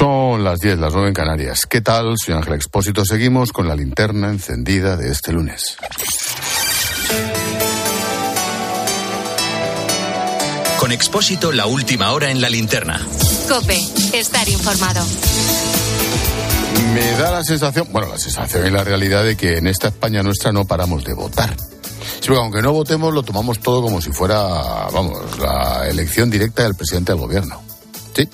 Son las 10, las 9 en Canarias. ¿Qué tal? Soy Ángel Expósito. Seguimos con la linterna encendida de este lunes. Con Expósito, la última hora en la linterna. Cope, estar informado. Me da la sensación, bueno, la sensación y la realidad de que en esta España nuestra no paramos de votar. Sí, porque aunque no votemos, lo tomamos todo como si fuera, vamos, la elección directa del presidente del gobierno. Sí,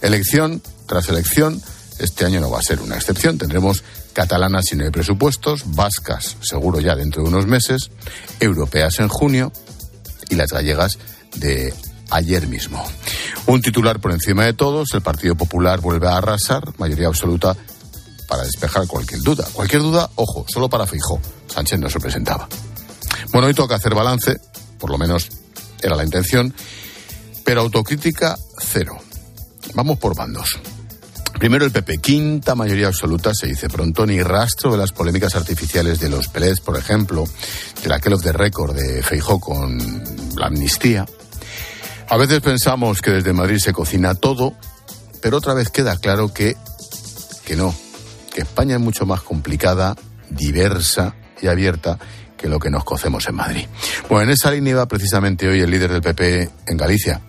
elección tras elección. Este año no va a ser una excepción. Tendremos catalanas sin el presupuestos, vascas seguro ya dentro de unos meses, europeas en junio y las gallegas de ayer mismo. Un titular por encima de todos, el Partido Popular vuelve a arrasar, mayoría absoluta para despejar cualquier duda. Cualquier duda, ojo, solo para Fijó. Sánchez no se presentaba. Bueno, hoy toca hacer balance, por lo menos era la intención, pero autocrítica cero. Vamos por bandos. Primero el PP, quinta mayoría absoluta, se dice pronto, ni rastro de las polémicas artificiales de los Pelés, por ejemplo, de la of the Record de Feijó con la amnistía. A veces pensamos que desde Madrid se cocina todo, pero otra vez queda claro que, que no, que España es mucho más complicada, diversa y abierta que lo que nos cocemos en Madrid. Bueno, en esa línea iba precisamente hoy el líder del PP en Galicia,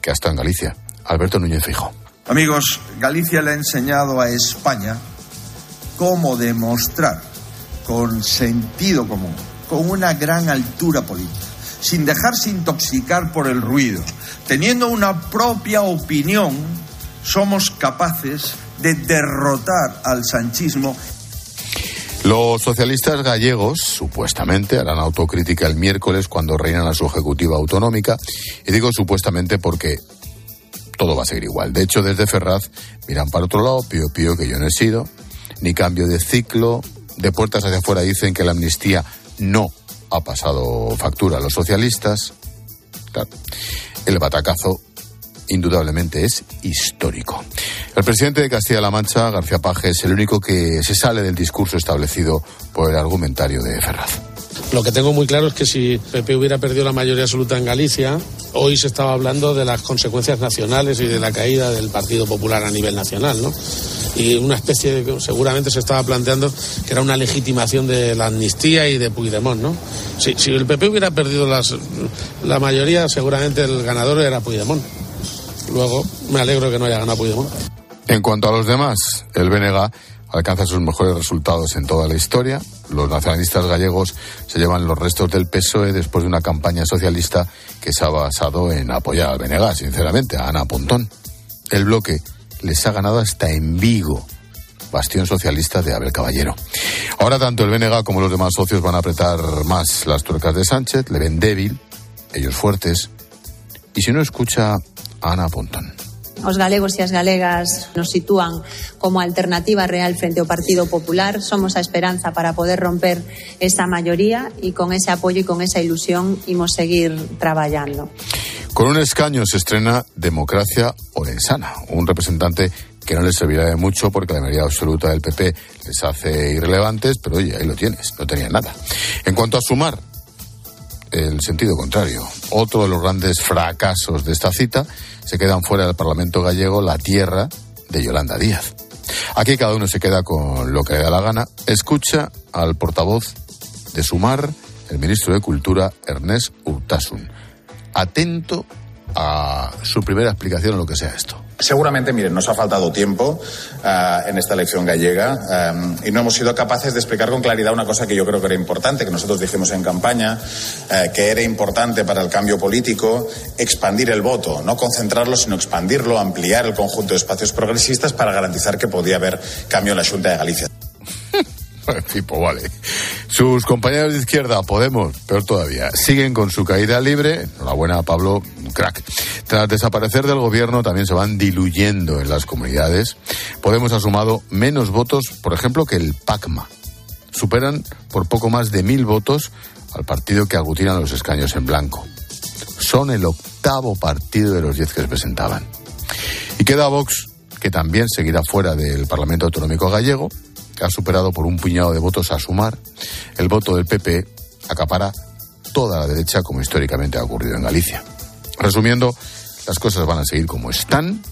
que ha estado en Galicia, Alberto Núñez Fijo. Amigos, Galicia le ha enseñado a España cómo demostrar con sentido común, con una gran altura política, sin dejarse intoxicar por el ruido, teniendo una propia opinión, somos capaces de derrotar al sanchismo los socialistas gallegos supuestamente harán autocrítica el miércoles cuando reinan a su ejecutiva autonómica. Y digo supuestamente porque todo va a seguir igual. De hecho, desde Ferraz miran para otro lado, pío pío que yo no he sido, ni cambio de ciclo, de puertas hacia afuera dicen que la amnistía no ha pasado factura a los socialistas. el batacazo indudablemente es histórico. El presidente de Castilla-La Mancha, García Paje, es el único que se sale del discurso establecido por el argumentario de Ferraz. Lo que tengo muy claro es que si PP hubiera perdido la mayoría absoluta en Galicia, hoy se estaba hablando de las consecuencias nacionales y de la caída del Partido Popular a nivel nacional, ¿no? Y una especie de, seguramente se estaba planteando que era una legitimación de la amnistía y de Puigdemont, ¿no? Si, el PP hubiera perdido la mayoría, seguramente el ganador era Puigdemont. Luego, me alegro que no haya ganado Puigdemont. En cuanto a los demás, el BNG alcanza sus mejores resultados en toda la historia. Los nacionalistas gallegos se llevan los restos del PSOE después de una campaña socialista que se ha basado en apoyar al BNG, sinceramente, a Ana Pontón. El bloque les ha ganado hasta en Vigo, bastión socialista de Abel Caballero. Ahora tanto el BNG como los demás socios van a apretar más las tuercas de Sánchez, le ven débil, ellos fuertes, y si no escucha a Ana Pontón. Os galegos e as galegas nos sitúan como alternativa real frente ao Partido Popular. Somos a esperanza para poder romper esa mayoría e con ese apoio e con esa ilusión imos seguir traballando. Con un escaño se estrena Democracia Orensana, un representante que no les servirá de mucho porque la mayoría absoluta del PP les hace irrelevantes, pero oye, ahí lo tienes, no tenía nada. En cuanto a sumar, el sentido contrario. Otro de los grandes fracasos de esta cita se quedan fuera del Parlamento gallego la tierra de Yolanda Díaz. Aquí cada uno se queda con lo que le da la gana. Escucha al portavoz de Sumar, el ministro de Cultura, Ernest Urtasun. Atento a su primera explicación en lo que sea esto. Seguramente, miren, nos ha faltado tiempo uh, en esta elección gallega um, y no hemos sido capaces de explicar con claridad una cosa que yo creo que era importante, que nosotros dijimos en campaña, uh, que era importante para el cambio político expandir el voto, no concentrarlo, sino expandirlo, ampliar el conjunto de espacios progresistas para garantizar que podía haber cambio en la Junta de Galicia. tipo, vale. Sus compañeros de izquierda, Podemos, peor todavía, siguen con su caída libre. Enhorabuena, Pablo, crack. Tras desaparecer del gobierno, también se van diluyendo en las comunidades. Podemos ha sumado menos votos, por ejemplo, que el PACMA. Superan por poco más de mil votos al partido que aglutina los escaños en blanco. Son el octavo partido de los diez que se presentaban. Y queda Vox, que también seguirá fuera del Parlamento Autonómico Gallego, ha superado por un puñado de votos a sumar, el voto del PP acapara toda la derecha como históricamente ha ocurrido en Galicia. Resumiendo, las cosas van a seguir como están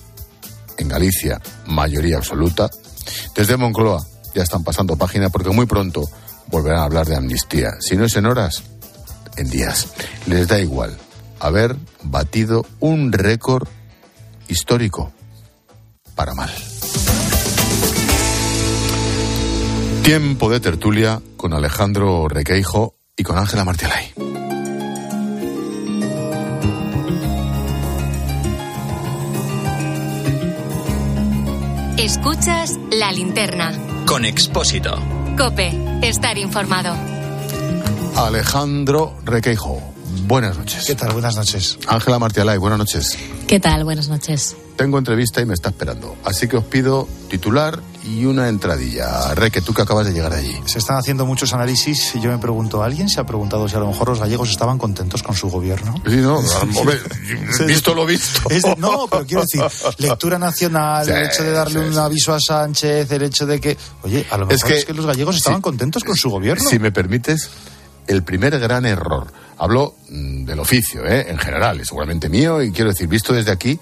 en Galicia, mayoría absoluta. Desde Moncloa ya están pasando página porque muy pronto volverán a hablar de amnistía. Si no es en horas, en días. Les da igual haber batido un récord histórico para mal. Tiempo de tertulia con Alejandro Requeijo y con Ángela Martialay. Escuchas la linterna. Con Expósito. Cope, estar informado. Alejandro Requeijo, buenas noches. ¿Qué tal? Buenas noches. Ángela Martialay, buenas noches. ¿Qué tal? Buenas noches. Tengo entrevista y me está esperando. Así que os pido titular y una entradilla. Reque, tú que acabas de llegar allí. Se están haciendo muchos análisis y yo me pregunto, ¿alguien se ha preguntado si a lo mejor los gallegos estaban contentos con su gobierno? Sí, no, visto lo visto. Es- no, pero quiero decir, lectura nacional, Sí, el hecho de darle sí, un aviso a Sánchez, el hecho de que, oye, a lo mejor Es es que- que, los gallegos estaban sí. contentos con su gobierno. Si me permites, el primer gran error, hablo mm, del oficio, ¿eh? en general, y seguramente mío, y quiero decir, visto desde aquí,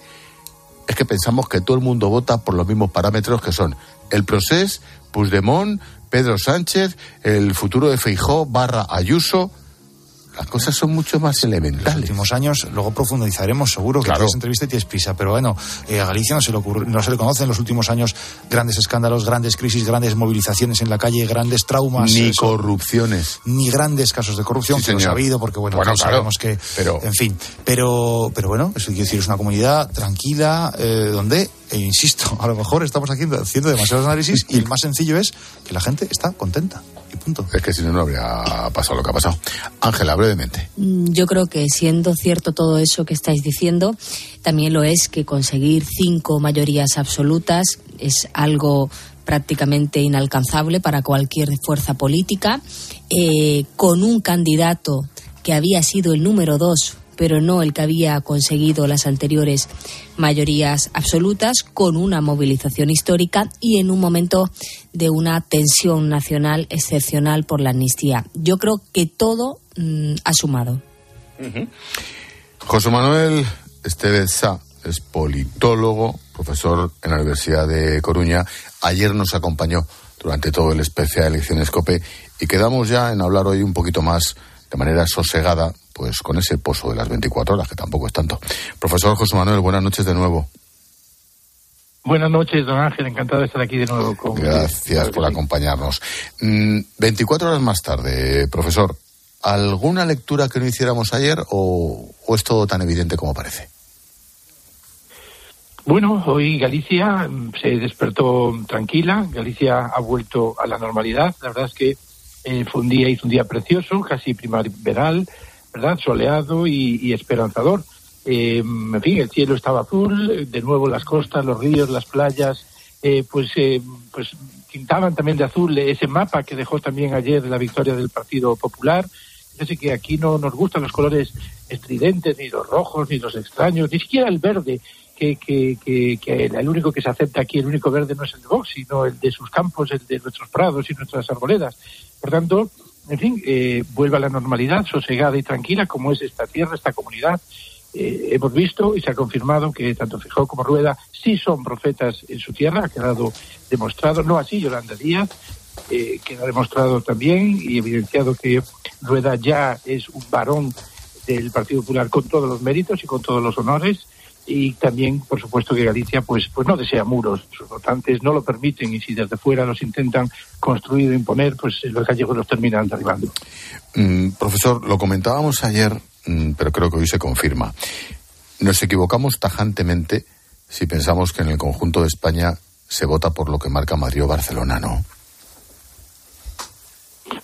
es que pensamos que todo el mundo vota por los mismos parámetros que son el Procés, Puigdemont, Pedro Sánchez, el futuro de Feijó barra Ayuso. Las cosas son mucho más En los elementales. últimos años, luego profundizaremos, seguro que Claro. tienes entrevista y tienes prisa, pero bueno, eh, a Galicia no se, le ocurre- no se le conoce en los últimos años grandes escándalos, grandes crisis, grandes movilizaciones en la calle, grandes traumas. Ni eso- corrupciones. ni grandes casos de corrupción, Sí, que los ha habido, porque bueno, Bueno, claro, sabemos que, pero- en fin, pero, pero bueno, eso quiere decir, es una comunidad tranquila, eh, donde, e insisto, a lo mejor estamos haciendo, haciendo demasiados análisis y el más sencillo es que la gente está contenta, y punto. Es que si no, no habría pasado lo que ha pasado. Ángela, brevemente. Mm, Yo creo que siendo cierto todo eso que estáis diciendo, también lo es que conseguir cinco mayorías absolutas es algo prácticamente inalcanzable para cualquier fuerza política, eh, con un candidato que había sido el número dos, pero no el que había conseguido las anteriores mayorías absolutas, con una movilización histórica y en un momento de una tensión nacional excepcional por la amnistía. Yo creo que todo mm, ha sumado. José Manuel Estevez Sá es politólogo, profesor en la Universidad de Coruña. Ayer nos acompañó durante todo el especial Elecciones COPE y quedamos ya en hablar hoy un poquito más de manera sosegada, pues con ese pozo de las 24 horas, que tampoco es tanto. Profesor José Manuel, buenas noches de nuevo. Buenas noches, don Ángel. Encantado de estar aquí de nuevo con Gracias por acompañarnos. Mm, 24 horas más tarde, profesor, ¿alguna lectura que no hiciéramos ayer o, o es todo tan evidente como parece? Bueno, hoy Galicia mm, se despertó tranquila. Galicia ha vuelto a la normalidad. La verdad es que eh, fue un día, hizo un día precioso, casi primaveral, ¿verdad? Soleado y, y esperanzador. Eh, en fin, el cielo estaba azul, de nuevo las costas, los ríos, las playas, eh, pues, eh, pues pintaban también de azul ese mapa que dejó también ayer la victoria del Partido Popular. Fíjese que aquí no nos gustan los colores estridentes, ni los rojos, ni los extraños, ni siquiera el verde, que, que, que, que el único que se acepta aquí, el único verde no es el de Vox, sino el de sus campos, el de nuestros prados y nuestras arboledas. Por tanto, en fin, eh, vuelve a la normalidad, sosegada y tranquila, como es esta tierra, esta comunidad. Eh, hemos visto y se ha confirmado que tanto Fijó como Rueda sí son profetas en su tierra, ha quedado demostrado, no así Yolanda Díaz, eh, queda demostrado también y evidenciado que Rueda ya es un varón del Partido Popular con todos los méritos y con todos los honores y también, por supuesto, que Galicia pues, pues no desea muros. Sus votantes no lo permiten y si desde fuera los intentan construir o imponer, pues eh, los gallegos los terminan derribando. Mm, profesor, lo comentábamos ayer, mm, pero creo que hoy se confirma. Nos equivocamos tajantemente si pensamos que en el conjunto de España se vota por lo que marca Madrid o Barcelona, ¿no?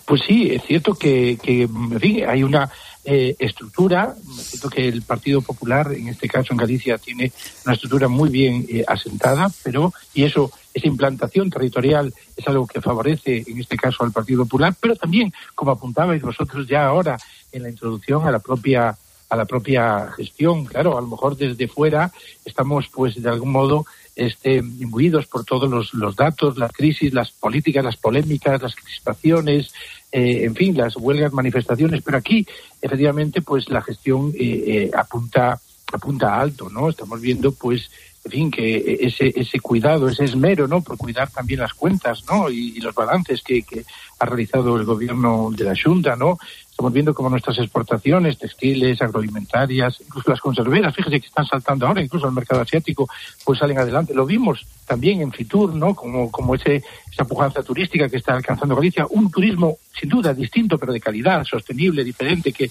Pues sí, es cierto que, que en fin, hay una eh, estructura, es cierto que el Partido Popular, en este caso en Galicia, tiene una estructura muy bien eh, asentada, pero, y eso, esa implantación territorial es algo que favorece, en este caso, al Partido Popular, pero también, como apuntabais vosotros ya ahora en la introducción a la propia a la propia gestión. Claro, a lo mejor desde fuera estamos, pues, de algún modo, este, imbuidos por todos los, los datos, las crisis, las políticas, las polémicas, las crispaciones, eh, en fin, las huelgas, manifestaciones. Pero aquí, efectivamente, pues la gestión eh, eh, apunta apunta alto, ¿no? Estamos viendo, pues, en fin, que ese, ese cuidado, ese esmero, ¿no? Por cuidar también las cuentas, ¿no? Y, los balances que, que, ha realizado el gobierno de la Junta, ¿no? Estamos viendo como nuestras exportaciones textiles, agroalimentarias, incluso las conserveras, fíjese que están saltando ahora, incluso al mercado asiático, pues salen adelante. Lo vimos también en Fitur, ¿no? Como, como ese, esa pujanza turística que está alcanzando Galicia. Un turismo, sin duda, distinto, pero de calidad, sostenible, diferente, que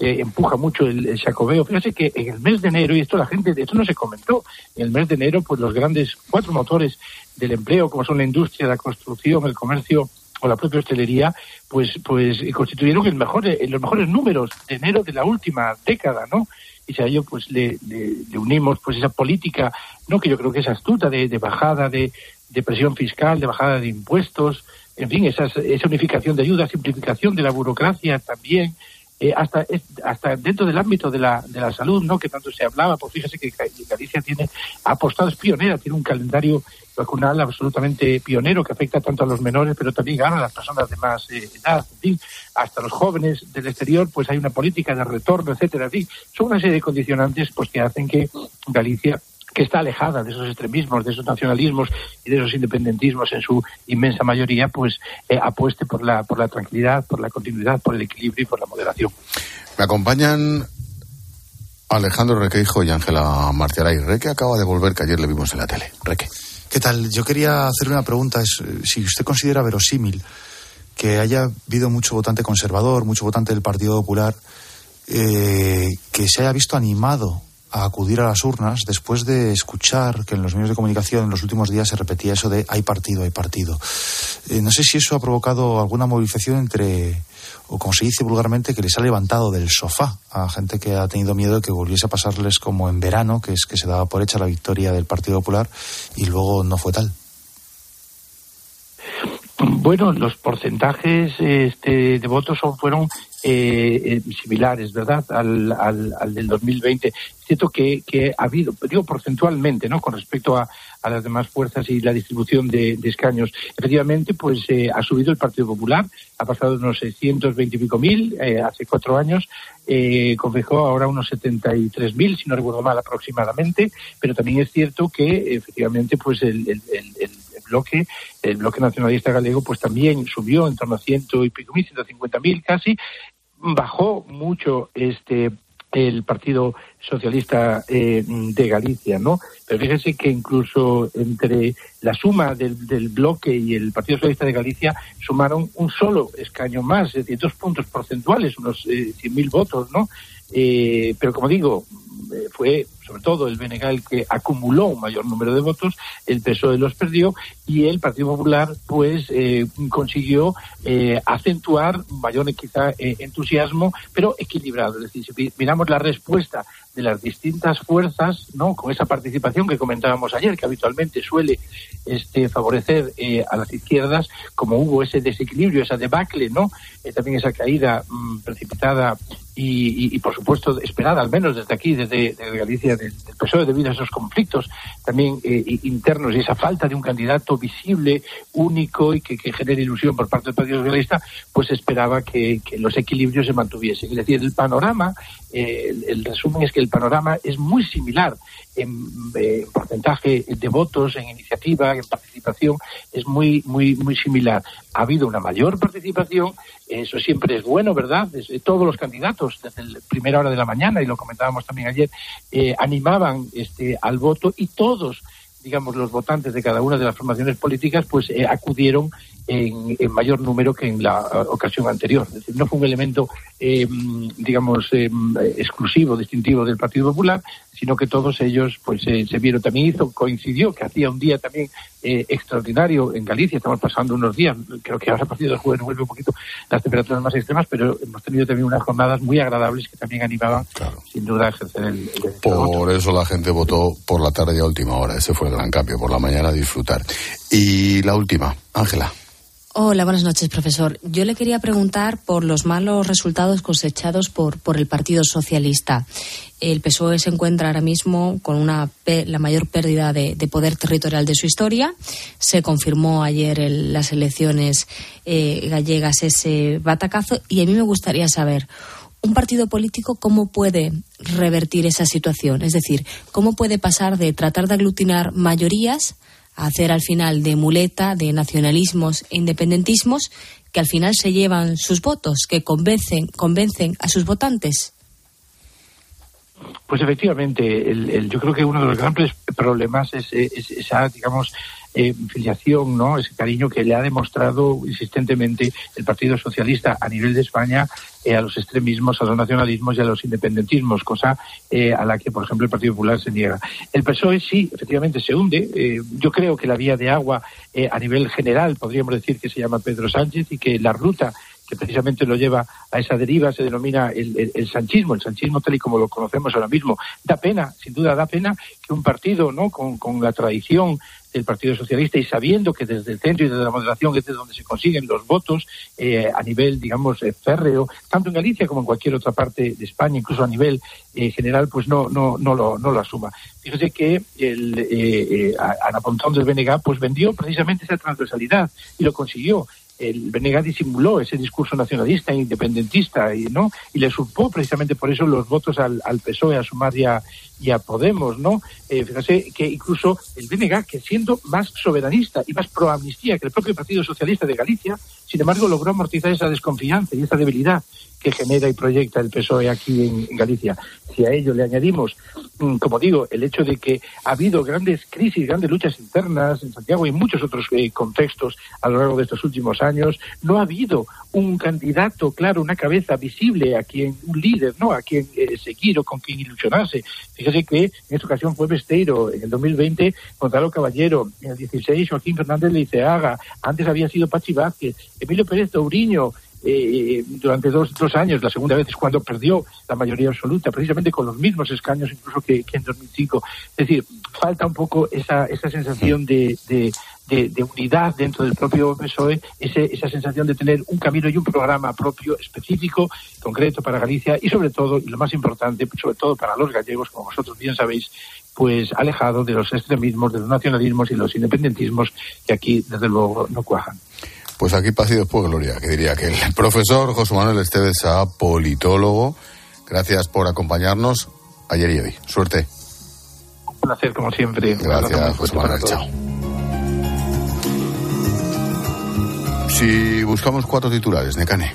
que empuja mucho el, el Fíjese Fíjate que en el mes de enero, y esto la gente, esto no se comentó, en el mes de enero, pues los grandes cuatro motores del empleo, como son la industria, la construcción, el comercio o la propia hostelería, pues, pues constituyeron el mejor, los mejores números de enero de la última década, ¿no? Y a ello pues le, le, unimos pues esa política, ¿no? Que yo creo que es astuta de, de bajada de, de presión fiscal, de bajada de impuestos, en fin, esa unificación de ayuda, simplificación de la burocracia también, eh, hasta hasta dentro del ámbito de la, de la salud, ¿no? Que tanto se hablaba, pues fíjese que Galicia tiene ha apostado es pionera, tiene un calendario vacunal absolutamente pionero que afecta tanto a los menores, pero también a las personas de más eh, edad, en fin, hasta los jóvenes del exterior, pues hay una política de retorno, etcétera, en fin, son una serie de condicionantes pues que hacen que Galicia que está alejada de esos extremismos, de esos nacionalismos y de esos independentismos en su inmensa mayoría, pues eh, apueste por la, por la tranquilidad, por la continuidad, por el equilibrio y por la moderación. Me acompañan Alejandro Requeijo y Ángela Martiaray. Reque acaba de volver, que ayer le vimos en la tele. Reque. ¿Qué tal? Yo quería hacerle una pregunta. Es, eh, si usted considera verosímil que haya habido mucho votante conservador, mucho votante del Partido Popular, eh, que se haya visto animado a acudir a las urnas después de escuchar que en los medios de comunicación en los últimos días se repetía eso de hay partido, hay partido. Eh, no sé si eso ha provocado alguna movilización entre, o como se dice vulgarmente, que les ha levantado del sofá a gente que ha tenido miedo de que volviese a pasarles como en verano, que es que se daba por hecha la victoria del Partido Popular y luego no fue tal. Bueno, los porcentajes este, de votos son, fueron eh, eh, similares, ¿verdad?, al, al, al, del 2020. Cierto que, que ha habido, digo porcentualmente, ¿no?, con respecto a, a las demás fuerzas y la distribución de, de escaños. Efectivamente, pues eh, ha subido el Partido Popular, ha pasado unos 620 y pico mil eh, hace cuatro años, eh, ahora unos 73 mil, si no recuerdo mal, aproximadamente, pero también es cierto que efectivamente, pues el, el, el bloque, el bloque nacionalista galego, pues también subió en torno a ciento y pico mil, ciento cincuenta mil casi, bajó mucho este el Partido Socialista eh, de Galicia, ¿no? Pero fíjese que incluso entre la suma del, del, bloque y el Partido Socialista de Galicia sumaron un solo escaño más, es decir, dos puntos porcentuales, unos eh, 100.000 votos, ¿no? Eh, pero como digo, fue sobre todo el BNG el que acumuló un mayor número de votos, el PSOE los perdió y el Partido Popular pues eh, consiguió eh, acentuar mayor quizá eh, entusiasmo, pero equilibrado. Es decir, si miramos la respuesta de las distintas fuerzas, ¿no? Con esa participación que comentábamos ayer, que habitualmente suele este, favorecer eh, a las izquierdas, como hubo ese desequilibrio, esa debacle, ¿no? Eh, también esa caída mmm, precipitada y, y, por supuesto, esperada, al menos desde aquí, desde, desde Galicia, del, del, PSOE, debido a esos conflictos también eh, internos y esa falta de un candidato visible, único y que, que genere ilusión por parte del Partido Socialista, pues esperaba que, que los equilibrios se mantuviesen. Es decir, el panorama, eh, el, resumen es que el panorama es muy similar en, eh, en, porcentaje de votos, en iniciativa, en participación, es muy, muy, muy similar. Ha habido una mayor participación, eso siempre es bueno, ¿verdad? Desde todos los candidatos, desde la primera hora de la mañana, y lo comentábamos también ayer, eh, animaban este, al voto y todos digamos, los votantes de cada una de las formaciones políticas, pues eh, acudieron en, en, mayor número que en la ocasión anterior. Es decir, no fue un elemento, eh, digamos, eh, exclusivo, distintivo del Partido Popular, sino que todos ellos pues eh, se vieron. También hizo, coincidió que hacía un día también eh, extraordinario en Galicia, estamos pasando unos días, creo que ahora a partir del jueves vuelve un poquito las temperaturas más extremas, pero hemos tenido también unas jornadas muy agradables que también animaban claro. sin duda a ejercer el, el Por eso la gente votó por la tarde y a última hora, ese fue el gran cambio, por la mañana disfrutar. Y la última, Ángela. Hola, buenas noches, profesor. Yo le quería preguntar por los malos resultados cosechados por, por el Partido Socialista. El PSOE se encuentra ahora mismo con una, la mayor pérdida de, de poder territorial de su historia. Se confirmó ayer en las elecciones eh, gallegas ese batacazo y a mí me gustaría saber un partido político cómo puede revertir esa situación, es decir, cómo puede pasar de tratar de aglutinar mayorías hacer al final de muleta de nacionalismos e independentismos que al final se llevan sus votos, que convencen, convencen a sus votantes. Pues efectivamente, el, yo creo que uno de los grandes problemas es, esa, digamos, eh, filiación, ¿no? Ese cariño que le ha demostrado insistentemente el Partido Socialista a nivel de España eh, a los extremismos, a los nacionalismos y a los independentismos, cosa eh, a la que, por ejemplo, el Partido Popular se niega. El PSOE sí, efectivamente, se hunde. yo creo que la vía de agua a nivel general, podríamos decir que se llama Pedro Sánchez y que la ruta que precisamente lo lleva a esa deriva, se denomina el, el, sanchismo, el sanchismo tal y como lo conocemos ahora mismo. Da pena, sin duda da pena que un partido ¿no? con, con la tradición del Partido Socialista y sabiendo que desde el centro y desde la moderación es desde donde se consiguen los votos eh, a nivel, digamos, eh, férreo, tanto en Galicia como en cualquier otra parte de España, incluso a nivel eh, general, pues no, no, no, lo, no lo asuma. Fíjese que el, Ana Pontón del BNG pues vendió precisamente esa transversalidad y lo consiguió el BNG disimuló ese discurso nacionalista e independentista y no y le supo precisamente por eso los votos al, al PSOE a Sumar y a, y a Podemos no eh, fíjate que incluso el BNG que siendo más soberanista y más pro amnistía que el propio Partido Socialista de Galicia sin embargo logró amortizar esa desconfianza y esa debilidad que genera y proyecta el PSOE aquí en, Galicia. Si a ello le añadimos, mm, como digo, el hecho de que ha habido grandes crisis, grandes luchas internas en Santiago y en muchos otros eh, contextos a lo largo de estos últimos años, no ha habido un candidato claro, una cabeza visible a quien, un líder, ¿no? A quien eh, seguir o con quien ilusionarse. Fíjese que en esta ocasión fue Besteiro, en el 2020 Gonzalo Caballero, en el 16 Joaquín Fernández Leiceaga, antes había sido Pachi Vázquez, Emilio Pérez Touriño, eh, durante dos, dos años. La segunda vez es cuando perdió la mayoría absoluta, precisamente con los mismos escaños incluso que, en 2005. Es decir, falta un poco esa, esa sensación de, de, unidad dentro del propio PSOE, ese, esa sensación de tener un camino y un programa propio, específico, concreto para Galicia y sobre todo, y lo más importante, sobre todo para los gallegos, como vosotros bien sabéis, pues alejado de los extremismos, de los nacionalismos y los independentismos que aquí, desde luego, no cuajan. Pues aquí pasa y después gloria, que diría que el profesor José Manuel Esteves Sá, politólogo, gracias por acompañarnos ayer y hoy. Suerte. Un placer, como siempre. Gracias, José Manuel. Chao. Si buscamos cuatro titulares, Necane.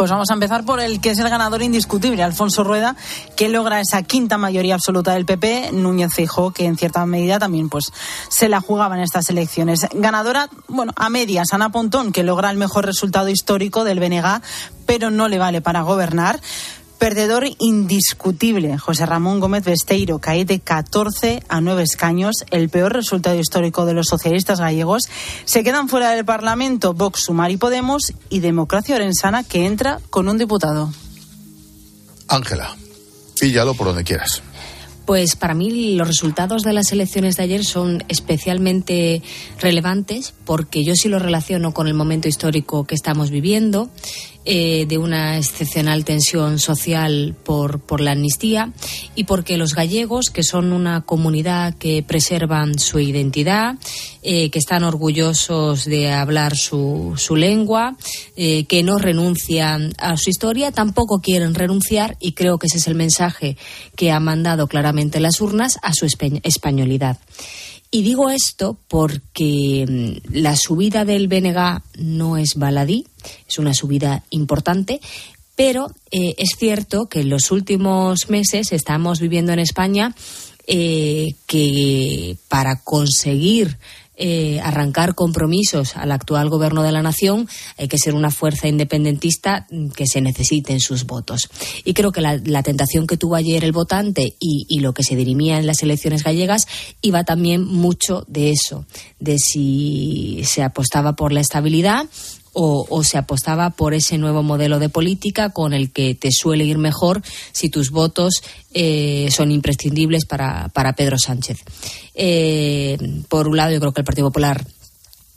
Pues vamos a empezar por el que es el ganador indiscutible, Alfonso Rueda, que logra esa quinta mayoría absoluta del PP, Núñez Feijóo, que en cierta medida también pues se la jugaba en estas elecciones. Ganadora, bueno, a medias, Ana Pontón, que logra el mejor resultado histórico del BNG, pero no le vale para gobernar. Perdedor indiscutible, José Ramón Gómez Besteiro, cae de 14 a 9 escaños, el peor resultado histórico de los socialistas gallegos. Se quedan fuera del Parlamento Vox, Sumar y Podemos y Democracia Orensana, que entra con un diputado. Ángela, píllalo por donde quieras. Pues para mí los resultados de las elecciones de ayer son especialmente relevantes porque yo sí lo relaciono con el momento histórico que estamos viviendo eh, de una excepcional tensión social por, por la amnistía y porque los gallegos, que son una comunidad que preservan su identidad, eh, que están orgullosos de hablar su, su lengua, eh, que no renuncian a su historia, tampoco quieren renunciar y creo que ese es el mensaje que ha mandado claramente las urnas a su españolidad. Y digo esto porque mm, la subida del BNG no es baladí, es una subida importante, pero eh, es cierto que en los últimos meses estamos viviendo en España eh, que para conseguir eh, arrancar compromisos al actual gobierno de la nación, hay que ser una fuerza independentista que se necesiten sus votos. Y creo que la, tentación que tuvo ayer el votante y, y, lo que se dirimía en las elecciones gallegas iba también mucho de eso, de si se apostaba por la estabilidad o, se apostaba por ese nuevo modelo de política con el que te suele ir mejor si tus votos eh, son imprescindibles para, para Pedro Sánchez. Eh, por un lado, yo creo que el Partido Popular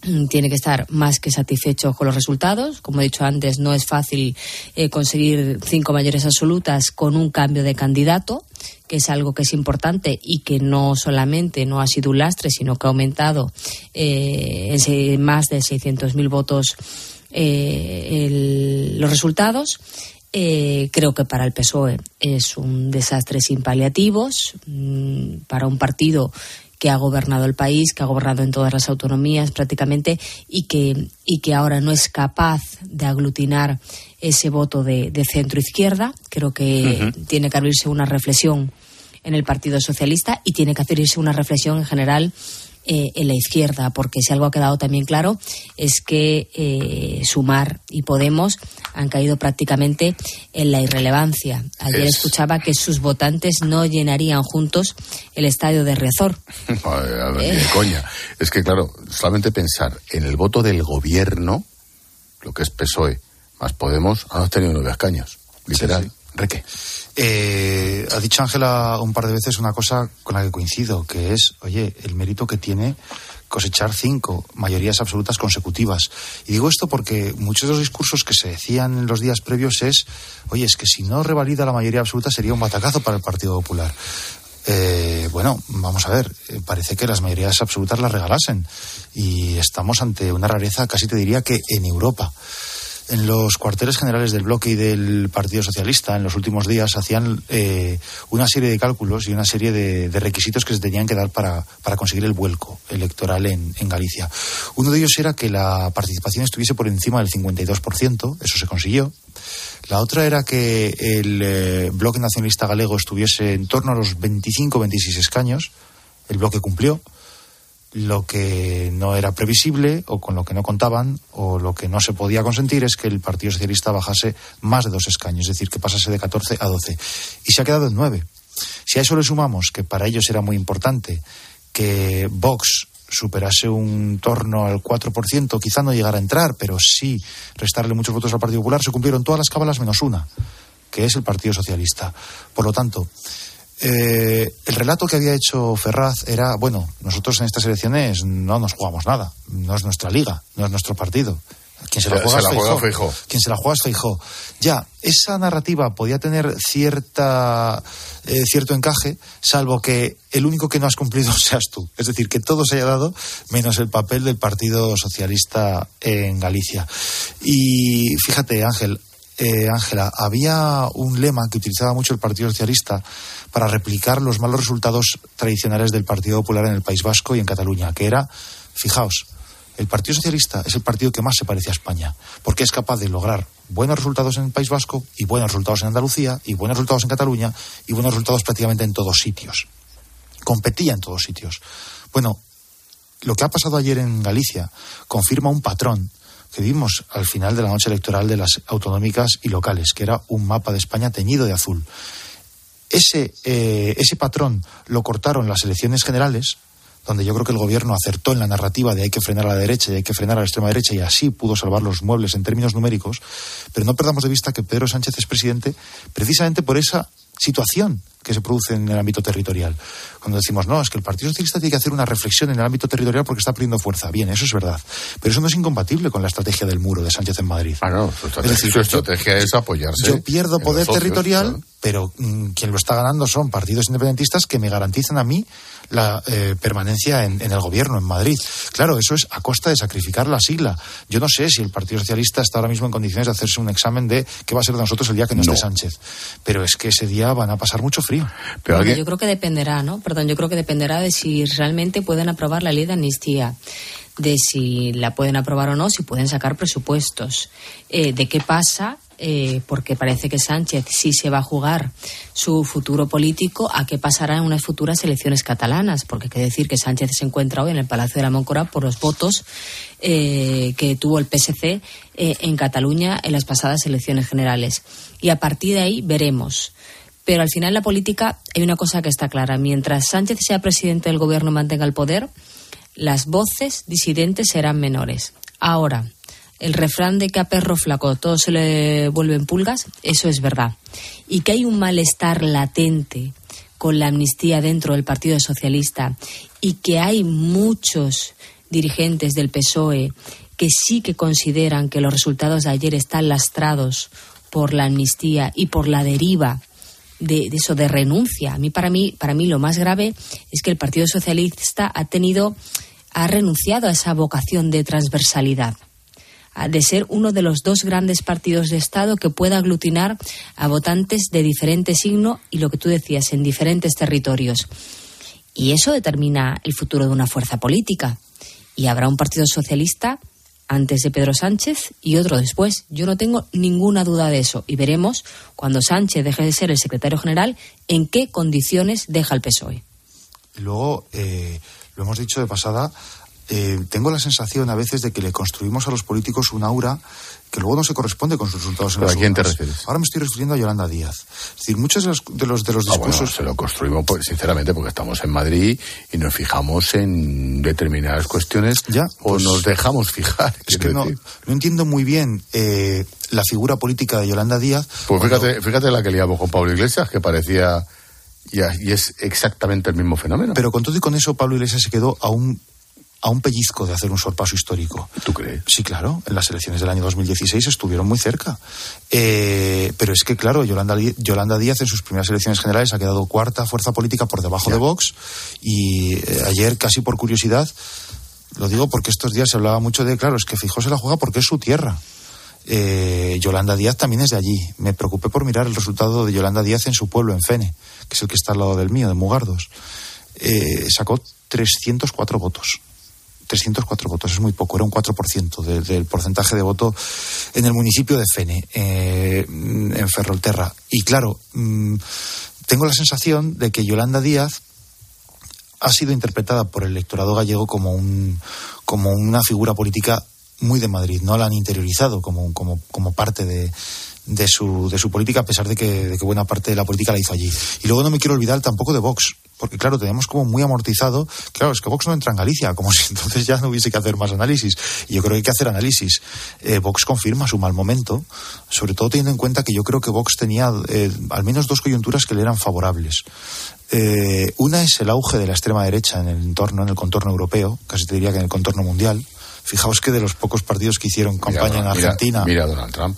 mm, tiene que estar más que satisfecho con los resultados. Como he dicho antes, no es fácil eh, conseguir cinco mayores absolutas con un cambio de candidato, que es algo que es importante y que no solamente no ha sido un lastre, sino que ha aumentado en más de 600.000 votos los resultados. Eh, creo que para el PSOE es un desastre sin paliativos, mm, para un partido que ha gobernado el país, que ha gobernado en todas las autonomías prácticamente y que, y que ahora no es capaz de aglutinar ese voto de, de centro izquierda. Creo que tiene que abrirse una reflexión en el Partido Socialista y tiene que hacerse una reflexión en general eh, en la izquierda, porque si algo ha quedado también claro es que eh, Sumar y Podemos han caído prácticamente en la irrelevancia. Ayer Es- escuchaba que sus votantes no llenarían juntos el estadio de Riazor. A ver, ni de coña. Es que, claro, solamente pensar en el voto del gobierno, lo que es PSOE más Podemos, han obtenido nueve escaños. Literal. Sí, Reque. Eh, ha dicho Ángela un par de veces una cosa con la que coincido, que es, oye, el mérito que tiene cosechar cinco mayorías absolutas consecutivas. Y digo esto porque muchos de los discursos que se decían en los días previos es, oye, es que si no revalida la mayoría absoluta sería un batacazo para el Partido Popular. Eh, bueno, vamos a ver, eh, parece que las mayorías absolutas las regalasen y estamos ante una rareza, casi te diría que en Europa. En los cuarteles generales del bloque y del Partido Socialista, en los últimos días, hacían eh, una serie de cálculos y una serie de, requisitos que se tenían que dar para, para conseguir el vuelco electoral en, en Galicia. Uno de ellos era que la participación estuviese por encima del 52%, eso se consiguió. La otra era que el eh, bloque nacionalista galego estuviese en torno a los 25-26 escaños. El bloque cumplió. Lo que no era previsible o con lo que no contaban o lo que no se podía consentir es que el Partido Socialista bajase más de dos escaños, es decir, que pasase de 14 a 12. Y se ha quedado en 9. Si a eso le sumamos que para ellos era muy importante que Vox superase un torno al 4%, quizá no llegara a entrar, pero sí restarle muchos votos al Partido Popular, se cumplieron todas las cábalas menos una, que es el Partido Socialista. Por lo tanto, eh, el relato que había hecho Ferraz era, bueno, nosotros en estas elecciones no nos jugamos nada, no es nuestra liga, no es nuestro partido. Quien se la juega, se la juega. Quien se la juega es Feijó. Ya, esa narrativa podía tener cierta, eh, cierto encaje, salvo que el único que no has cumplido seas tú. Es decir, que todo se haya dado menos el papel del Partido Socialista en Galicia. Y fíjate, Ángel, eh, Ángela, había un lema que utilizaba mucho el Partido Socialista para replicar los malos resultados tradicionales del Partido Popular en el País Vasco y en Cataluña, que era, fijaos, el Partido Socialista es el partido que más se parece a España, porque es capaz de lograr buenos resultados en el País Vasco y buenos resultados en Andalucía y buenos resultados en Cataluña y buenos resultados prácticamente en todos sitios. Competía en todos sitios. Bueno, lo que ha pasado ayer en Galicia confirma un patrón que vimos al final de la noche electoral de las autonómicas y locales, que era un mapa de España teñido de azul. Ese, eh, ese patrón lo cortaron las elecciones generales, donde yo creo que el gobierno acertó en la narrativa de hay que frenar a la derecha y hay que frenar a la extrema derecha y así pudo salvar los muebles en términos numéricos, pero no perdamos de vista que Pedro Sánchez es presidente precisamente por esa situación que se produce en el ámbito territorial. Cuando decimos, no, es que el Partido Socialista tiene que hacer una reflexión en el ámbito territorial porque está perdiendo fuerza. Bien, eso es verdad. Pero eso no es incompatible con la estrategia del muro de Sánchez en Madrid. Ah, no, su estrategia, Es decir, su yo- estrategia es apoyarse. Yo pierdo poder socios, territorial, claro. pero mm, quien lo está ganando son partidos independentistas que me garantizan a mí la eh, permanencia en, en el gobierno en Madrid. Claro, eso es a costa de sacrificar la sigla. Yo no sé si el Partido Socialista está ahora mismo en condiciones de hacerse un examen de qué va a ser de nosotros el día que no, No. esté Sánchez. Pero es que ese día van a pasar mucho frío. Pero Bueno, alguien- Yo creo que dependerá, ¿no? Perdón, yo creo que dependerá de si realmente pueden aprobar la ley de amnistía, de si la pueden aprobar o no, si pueden sacar presupuestos, eh, de qué pasa, eh, porque parece que Sánchez sí se va a jugar su futuro político, a qué pasará en unas futuras elecciones catalanas, porque hay que decir que Sánchez se encuentra hoy en el Palacio de la Moncora por los votos eh, que tuvo el PSC eh, en Cataluña en las pasadas elecciones generales. Y a partir de ahí veremos. Pero al final en la política hay una cosa que está clara. Mientras Sánchez sea presidente del gobierno y mantenga el poder, las voces disidentes serán menores. Ahora, el refrán de que a perro flaco todo se le vuelven pulgas, eso es verdad. Y que hay un malestar latente con la amnistía dentro del Partido Socialista y que hay muchos dirigentes del PSOE que sí que consideran que los resultados de ayer están lastrados por la amnistía y por la deriva de, de eso de renuncia. A mí para mí para mí lo más grave es que el Partido Socialista ha tenido ha renunciado a esa vocación de transversalidad. De ser uno de los dos grandes partidos de Estado que pueda aglutinar a votantes de diferente signo y lo que tú decías, en diferentes territorios. Y eso determina el futuro de una fuerza política. Y habrá un partido socialista antes de Pedro Sánchez y otro después. Yo no tengo ninguna duda de eso. Y veremos, cuando Sánchez deje de ser el secretario general, en qué condiciones deja el PSOE. Luego, eh, lo hemos dicho de pasada, eh, tengo la sensación a veces de que le construimos a los políticos una aura que luego no se corresponde con sus resultados en ¿A quién te refieres? Ahora me estoy refiriendo a Yolanda Díaz. Es decir, muchos de los, de los, de los Ah, bueno, discursos... se lo construimos, pues, sinceramente, porque estamos en Madrid y nos fijamos en determinadas cuestiones Ya, o pues, nos dejamos fijar. Es que no, no entiendo muy bien eh, la figura política de Yolanda Díaz. Pues cuando- fíjate, fíjate la que liamos con Pablo Iglesias, que parecía. Y es exactamente el mismo fenómeno. Pero con todo y con eso, Pablo Iglesias se quedó a un, a un pellizco de hacer un sorpaso histórico. ¿Tú crees? Sí, claro, en las elecciones del año 2016 estuvieron muy cerca. Eh, pero es que, claro, Yolanda, Yolanda Díaz en sus primeras elecciones generales ha quedado cuarta fuerza política por debajo de Vox y eh, ayer, casi por curiosidad, lo digo porque estos días se hablaba mucho de, claro, es que Fijó se la juega porque es su tierra. Eh, Yolanda Díaz también es de allí. Me preocupé por mirar el resultado de Yolanda Díaz en su pueblo, en Fene, que es el que está al lado del mío, de Mugardos. Eh, sacó 304 votos. 304 votos, es muy poco, era un 4% de- del porcentaje de voto en el municipio de Fene, eh, en Ferrolterra. Y claro, mm, tengo la sensación de que Yolanda Díaz ha sido interpretada por el electorado gallego como, un, como una figura política muy de Madrid. No la han interiorizado como, como, como parte de, de, su, de su política, a pesar de que, de que buena parte de la política la hizo allí. Y luego no me quiero olvidar tampoco de Vox, porque claro, tenemos como muy amortizado. Claro, es que Vox no entra en Galicia, como si entonces ya no hubiese que hacer más análisis. Y yo creo que hay que hacer análisis. Eh, Vox confirma su mal momento, sobre todo teniendo en cuenta que yo creo que Vox tenía eh, al menos dos coyunturas que le eran favorables. Eh, una es el auge de la extrema derecha en el entorno, en el contorno europeo, casi te diría que en el contorno mundial. Fijaos que de los pocos partidos que hicieron campaña en mira- Argentina. Mira, a Donald Trump.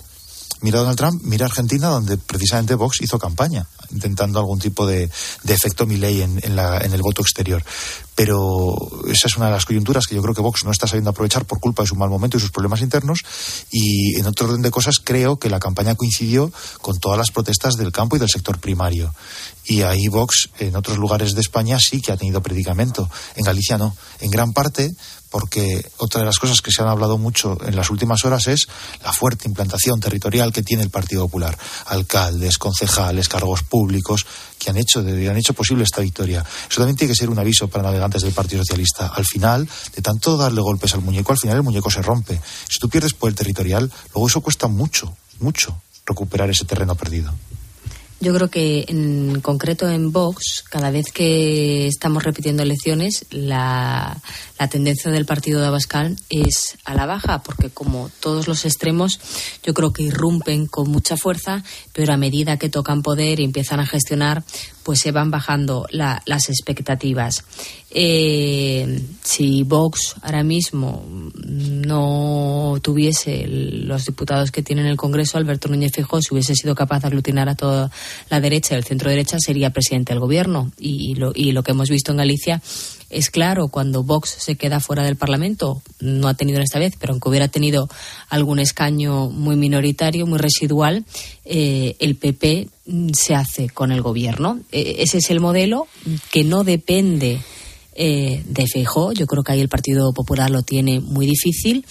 Mira Donald Trump, mira Argentina, donde precisamente Vox hizo campaña, intentando algún tipo de, efecto Milley en, en, en el voto exterior. Pero esa es una de las coyunturas que yo creo que Vox no está sabiendo aprovechar por culpa de su mal momento y sus problemas internos. Y en otro orden de cosas, creo que la campaña coincidió con todas las protestas del campo y del sector primario. Y ahí Vox, en otros lugares de España, sí que ha tenido predicamento. En Galicia no. En gran parte porque otra de las cosas que se han hablado mucho en las últimas horas es la fuerte implantación territorial que tiene el Partido Popular. Alcaldes, concejales, cargos públicos que han hecho, han hecho posible esta victoria. Eso también tiene que ser un aviso para navegantes del Partido Socialista. Al final, de tanto darle golpes al muñeco, al final el muñeco se rompe. Si tú pierdes poder territorial, luego eso cuesta mucho, mucho recuperar ese terreno perdido. Yo creo que en concreto en Vox, cada vez que estamos repitiendo elecciones, la, la tendencia del partido de Abascal es a la baja, porque como todos los extremos, yo creo que irrumpen con mucha fuerza, pero a medida que tocan poder y empiezan a gestionar, pues se van bajando la- las expectativas. Eh, si Vox ahora mismo no tuviese los diputados que tiene en el Congreso, Alberto Núñez Fijó, si hubiese sido capaz de aglutinar a toda la derecha y el centro derecha, sería presidente del gobierno. Y, lo, y lo que hemos visto en Galicia es claro, cuando Vox se queda fuera del Parlamento, no ha tenido esta vez, pero aunque hubiera tenido algún escaño muy minoritario, muy residual, eh, el PP mm, se hace con el gobierno. Eh, ese es el modelo que no depende eh, de Feijó. Yo creo que ahí el Partido Popular lo tiene muy difícil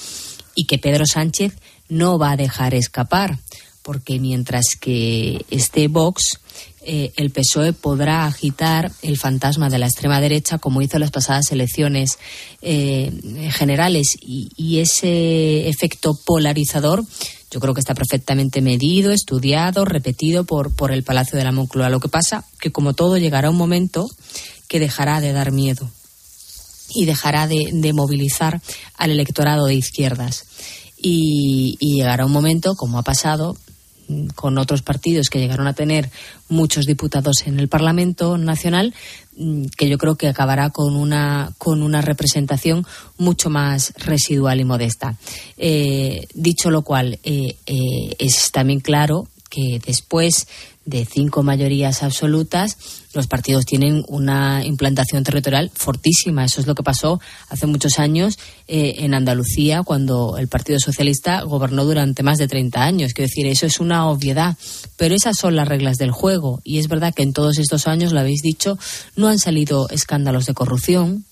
y que Pedro Sánchez no va a dejar escapar, porque mientras que esté Vox, eh, el PSOE podrá agitar el fantasma de la extrema derecha como hizo en las pasadas elecciones eh, generales y, ese efecto polarizador yo creo que está perfectamente medido, estudiado, repetido por, por el Palacio de la Moncloa. Lo que pasa que como todo llegará un momento que dejará de dar miedo y dejará de, de movilizar al electorado de izquierdas. Y, llegará un momento, como ha pasado con otros partidos que llegaron a tener muchos diputados en el Parlamento Nacional, mm, que yo creo que acabará con una, con una representación mucho más residual y modesta. Eh, dicho lo cual, eh, eh, es también claro que después de cinco mayorías absolutas, los partidos tienen una implantación territorial fortísima. Eso es lo que pasó hace muchos años eh, en Andalucía, cuando el Partido Socialista gobernó durante más de 30 años. Quiero decir, eso es una obviedad. Pero esas son las reglas del juego. Y es verdad que en todos estos años, lo habéis dicho, no han salido escándalos de corrupción,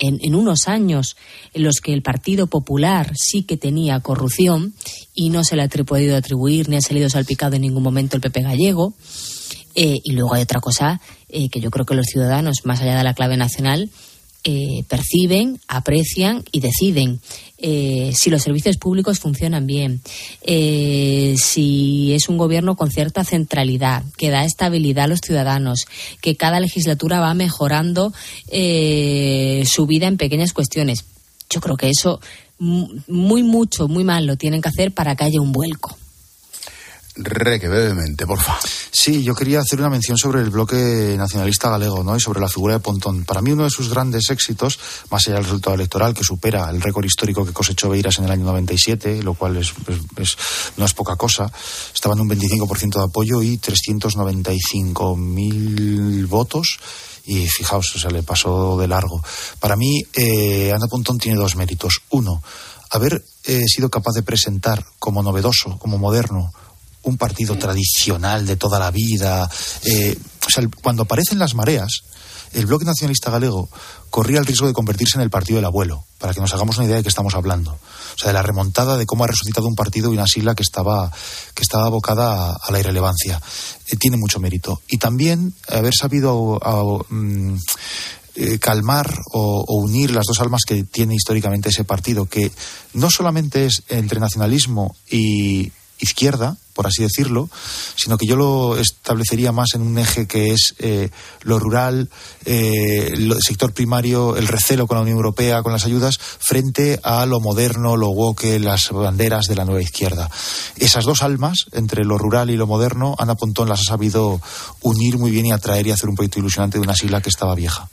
en, unos años en los que el Partido Popular sí que tenía corrupción y no se le ha podido atribuir ni ha salido salpicado en ningún momento el PP gallego. Eh, y luego hay otra cosa eh, que yo creo que los ciudadanos, más allá de la clave nacional, eh, perciben, aprecian y deciden eh, si los servicios públicos funcionan bien, eh, si es un gobierno con cierta centralidad, que da estabilidad a los ciudadanos, que cada legislatura va mejorando su vida en pequeñas cuestiones. Yo creo que eso muy mucho, muy mal lo tienen que hacer para que haya un vuelco. Reque, brevemente, por favor. Sí, yo quería hacer una mención sobre el bloque nacionalista galego, ¿no? Y sobre la figura de Pontón. Para mí uno de sus grandes éxitos, más allá del resultado electoral, que supera el récord histórico que cosechó Beiras en el año 97, lo cual es, no es poca cosa, estaba en un 25% de apoyo y 395.000 votos y fijaos, se le pasó de largo. Para mí, eh, Ana Pontón tiene dos méritos. Uno, haber eh, sido capaz de presentar como novedoso, como moderno, un partido tradicional de toda la vida. Eh, o sea, cuando aparecen las mareas, el bloque nacionalista galego corría el riesgo de convertirse en el partido del abuelo, para que nos hagamos una idea de qué estamos hablando. O sea, de la remontada de cómo ha resucitado un partido y una sigla que estaba, que estaba abocada a, la irrelevancia. Eh, tiene mucho mérito. Y también haber sabido mm, eh, calmar o, o, unir las dos almas que tiene históricamente ese partido, que no solamente es entre nacionalismo y izquierda, por así decirlo, sino que yo lo establecería más en un eje que es eh, lo rural, eh, el sector primario, el recelo con la Unión Europea, con las ayudas, frente a lo moderno, lo woke, las banderas de la nueva izquierda. Esas dos almas, entre lo rural y lo moderno, Ana Pontón las ha sabido unir muy bien y atraer y hacer un proyecto ilusionante de una sigla que estaba vieja.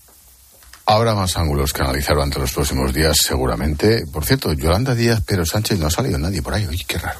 Habrá más ángulos que analizar durante los próximos días, seguramente. Por cierto, Yolanda Díaz Pero Sánchez no ha salido nadie por ahí. Oye, qué raro.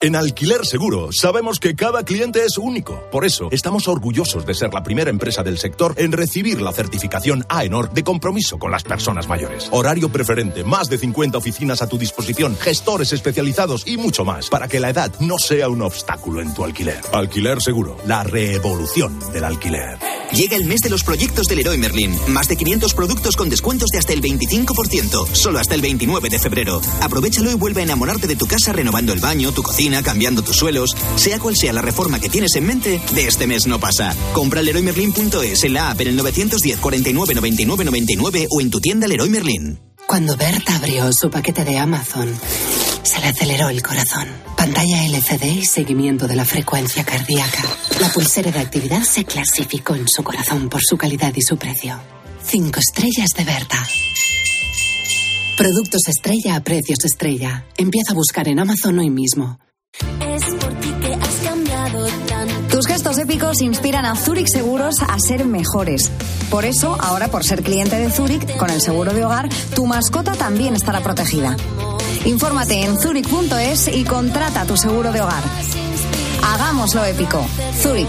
En Alquiler Seguro sabemos que cada cliente es único. Por eso estamos orgullosos de ser la primera empresa del sector en recibir la certificación AENOR de compromiso con las personas mayores. Horario preferente, más de 50 oficinas a tu disposición, gestores especializados y mucho más para que la edad no sea un obstáculo en tu alquiler. Alquiler Seguro, la revolución del alquiler. Llega el mes de los proyectos del Leroy Merlin. Más de 500 productos con descuentos de hasta el 25%, solo hasta el 29 de febrero. Aprovechalo y vuelve a enamorarte de tu casa renovando el baño, tu cocina cambiando tus suelos, sea cual sea la reforma que tienes en mente, de este mes no pasa. Compra leroymerlin.es en la app en el 910 49 99 99 o en tu tienda Leroy Merlin. Cuando Berta abrió su paquete de Amazon, se le aceleró el corazón. Pantalla LCD y seguimiento de la frecuencia cardíaca. La pulsera de actividad se clasificó en su corazón por su calidad y su precio. Cinco estrellas de Berta. Productos estrella a precios estrella. Empieza a buscar en Amazon hoy mismo. Inspiran a Zurich Seguros a ser mejores. Por eso, ahora por ser cliente de Zurich, con el seguro de hogar, tu mascota también estará protegida. Infórmate en zurich.es y contrata tu seguro de hogar. Hagámoslo épico. Zurich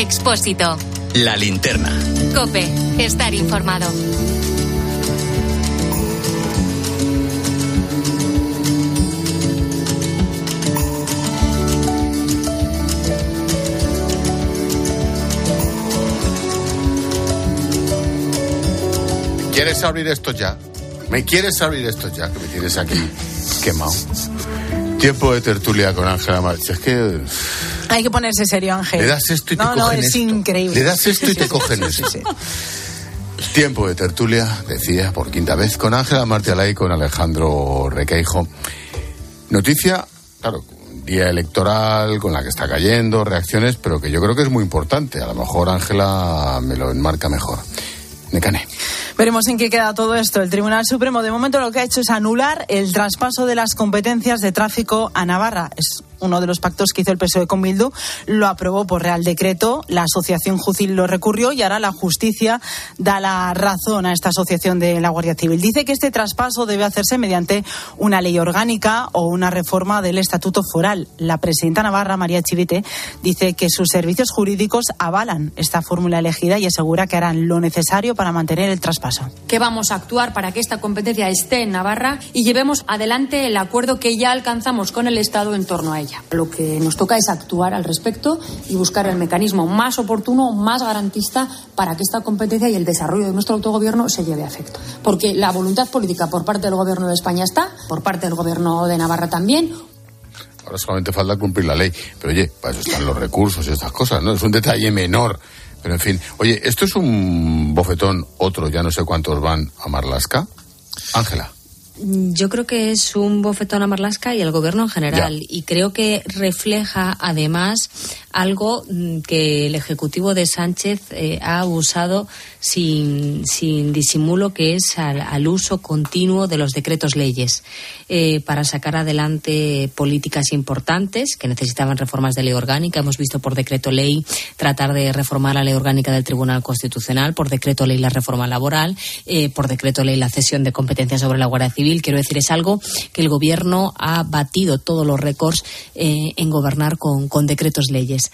Expósito. La linterna. Cope. Estar informado. ¿Quieres abrir esto ya? ¿Me quieres abrir esto ya? Que me tienes aquí quemado. Tiempo de tertulia con Ángela Marcha. Es que Hay que ponerse serio, Ángel. le das esto y te no, no, cogen es esto. increíble. Le das esto y te cogen sí. Tiempo de tertulia, decía, por quinta vez, con Ángela Martialay y con Alejandro Requeijo. Noticia, claro, día electoral con la que está cayendo, reacciones, pero que yo creo que es muy importante. A lo mejor Ángela me lo enmarca mejor. Necane. Veremos en qué queda todo esto. El Tribunal Supremo de momento lo que ha hecho es anular el traspaso de las competencias de tráfico a Navarra. Uno de los pactos que hizo el PSOE con Bildu. Lo aprobó por Real Decreto. La Asociación Jucil lo recurrió y ahora la justicia da la razón a esta asociación de la Guardia Civil. Dice que este traspaso debe hacerse mediante una ley orgánica o una reforma del Estatuto Foral. La presidenta Navarra, María Chivite, dice que sus servicios jurídicos avalan esta fórmula elegida y asegura que harán lo necesario para mantener el traspaso. que vamos a actuar para que esta competencia esté en Navarra y llevemos adelante el acuerdo que ya alcanzamos con el Estado en torno a ella. Lo que nos toca es actuar al respecto y buscar el mecanismo más oportuno, más garantista para que esta competencia y el desarrollo de nuestro autogobierno se lleve a efecto. Porque la voluntad política por parte del Gobierno de España está, por parte del Gobierno de Navarra también, Ahora solamente falta cumplir la ley. Pero oye, para eso están los recursos y estas cosas, ¿no? Es un detalle menor. Pero en fin, oye, ¿esto es un bofetón, otro, ya no sé cuántos van a Marlasca? Ángela. Yo creo que es un bofetón a Marlasca y al gobierno en general. Ya. Y creo que refleja además algo mm, que el Ejecutivo de Sánchez eh, ha usado sin, sin disimulo, que es al, al uso continuo de los decretos leyes eh, para sacar adelante políticas importantes que necesitaban reformas de ley orgánica. Hemos visto por decreto ley tratar de reformar la ley orgánica del Tribunal Constitucional, por decreto ley la reforma laboral, eh, por decreto ley la cesión de competencias sobre la Guardia Civil. Quiero decir, es algo que el Gobierno ha batido todos los récords eh, en gobernar con, con decretos leyes.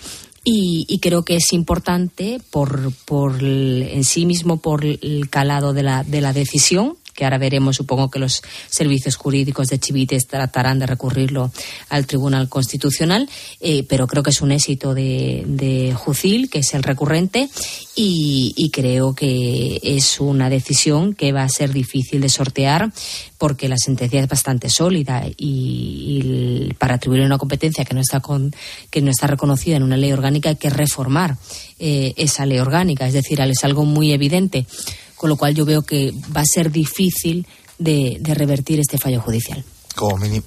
Y, creo que es importante por, por en sí mismo por el calado de la, de la decisión que ahora veremos, supongo que los servicios jurídicos de Chivites tratarán de recurrirlo al Tribunal Constitucional, eh, pero creo que es un éxito de, de Jucil, que es el recurrente, y, creo que es una decisión que va a ser difícil de sortear porque la sentencia es bastante sólida y, para atribuir una competencia que no está con, que no está reconocida en una ley orgánica hay que reformar eh, esa ley orgánica, es decir, es algo muy evidente, con lo cual yo veo que va a ser difícil de, de revertir este fallo judicial. Como mínimo,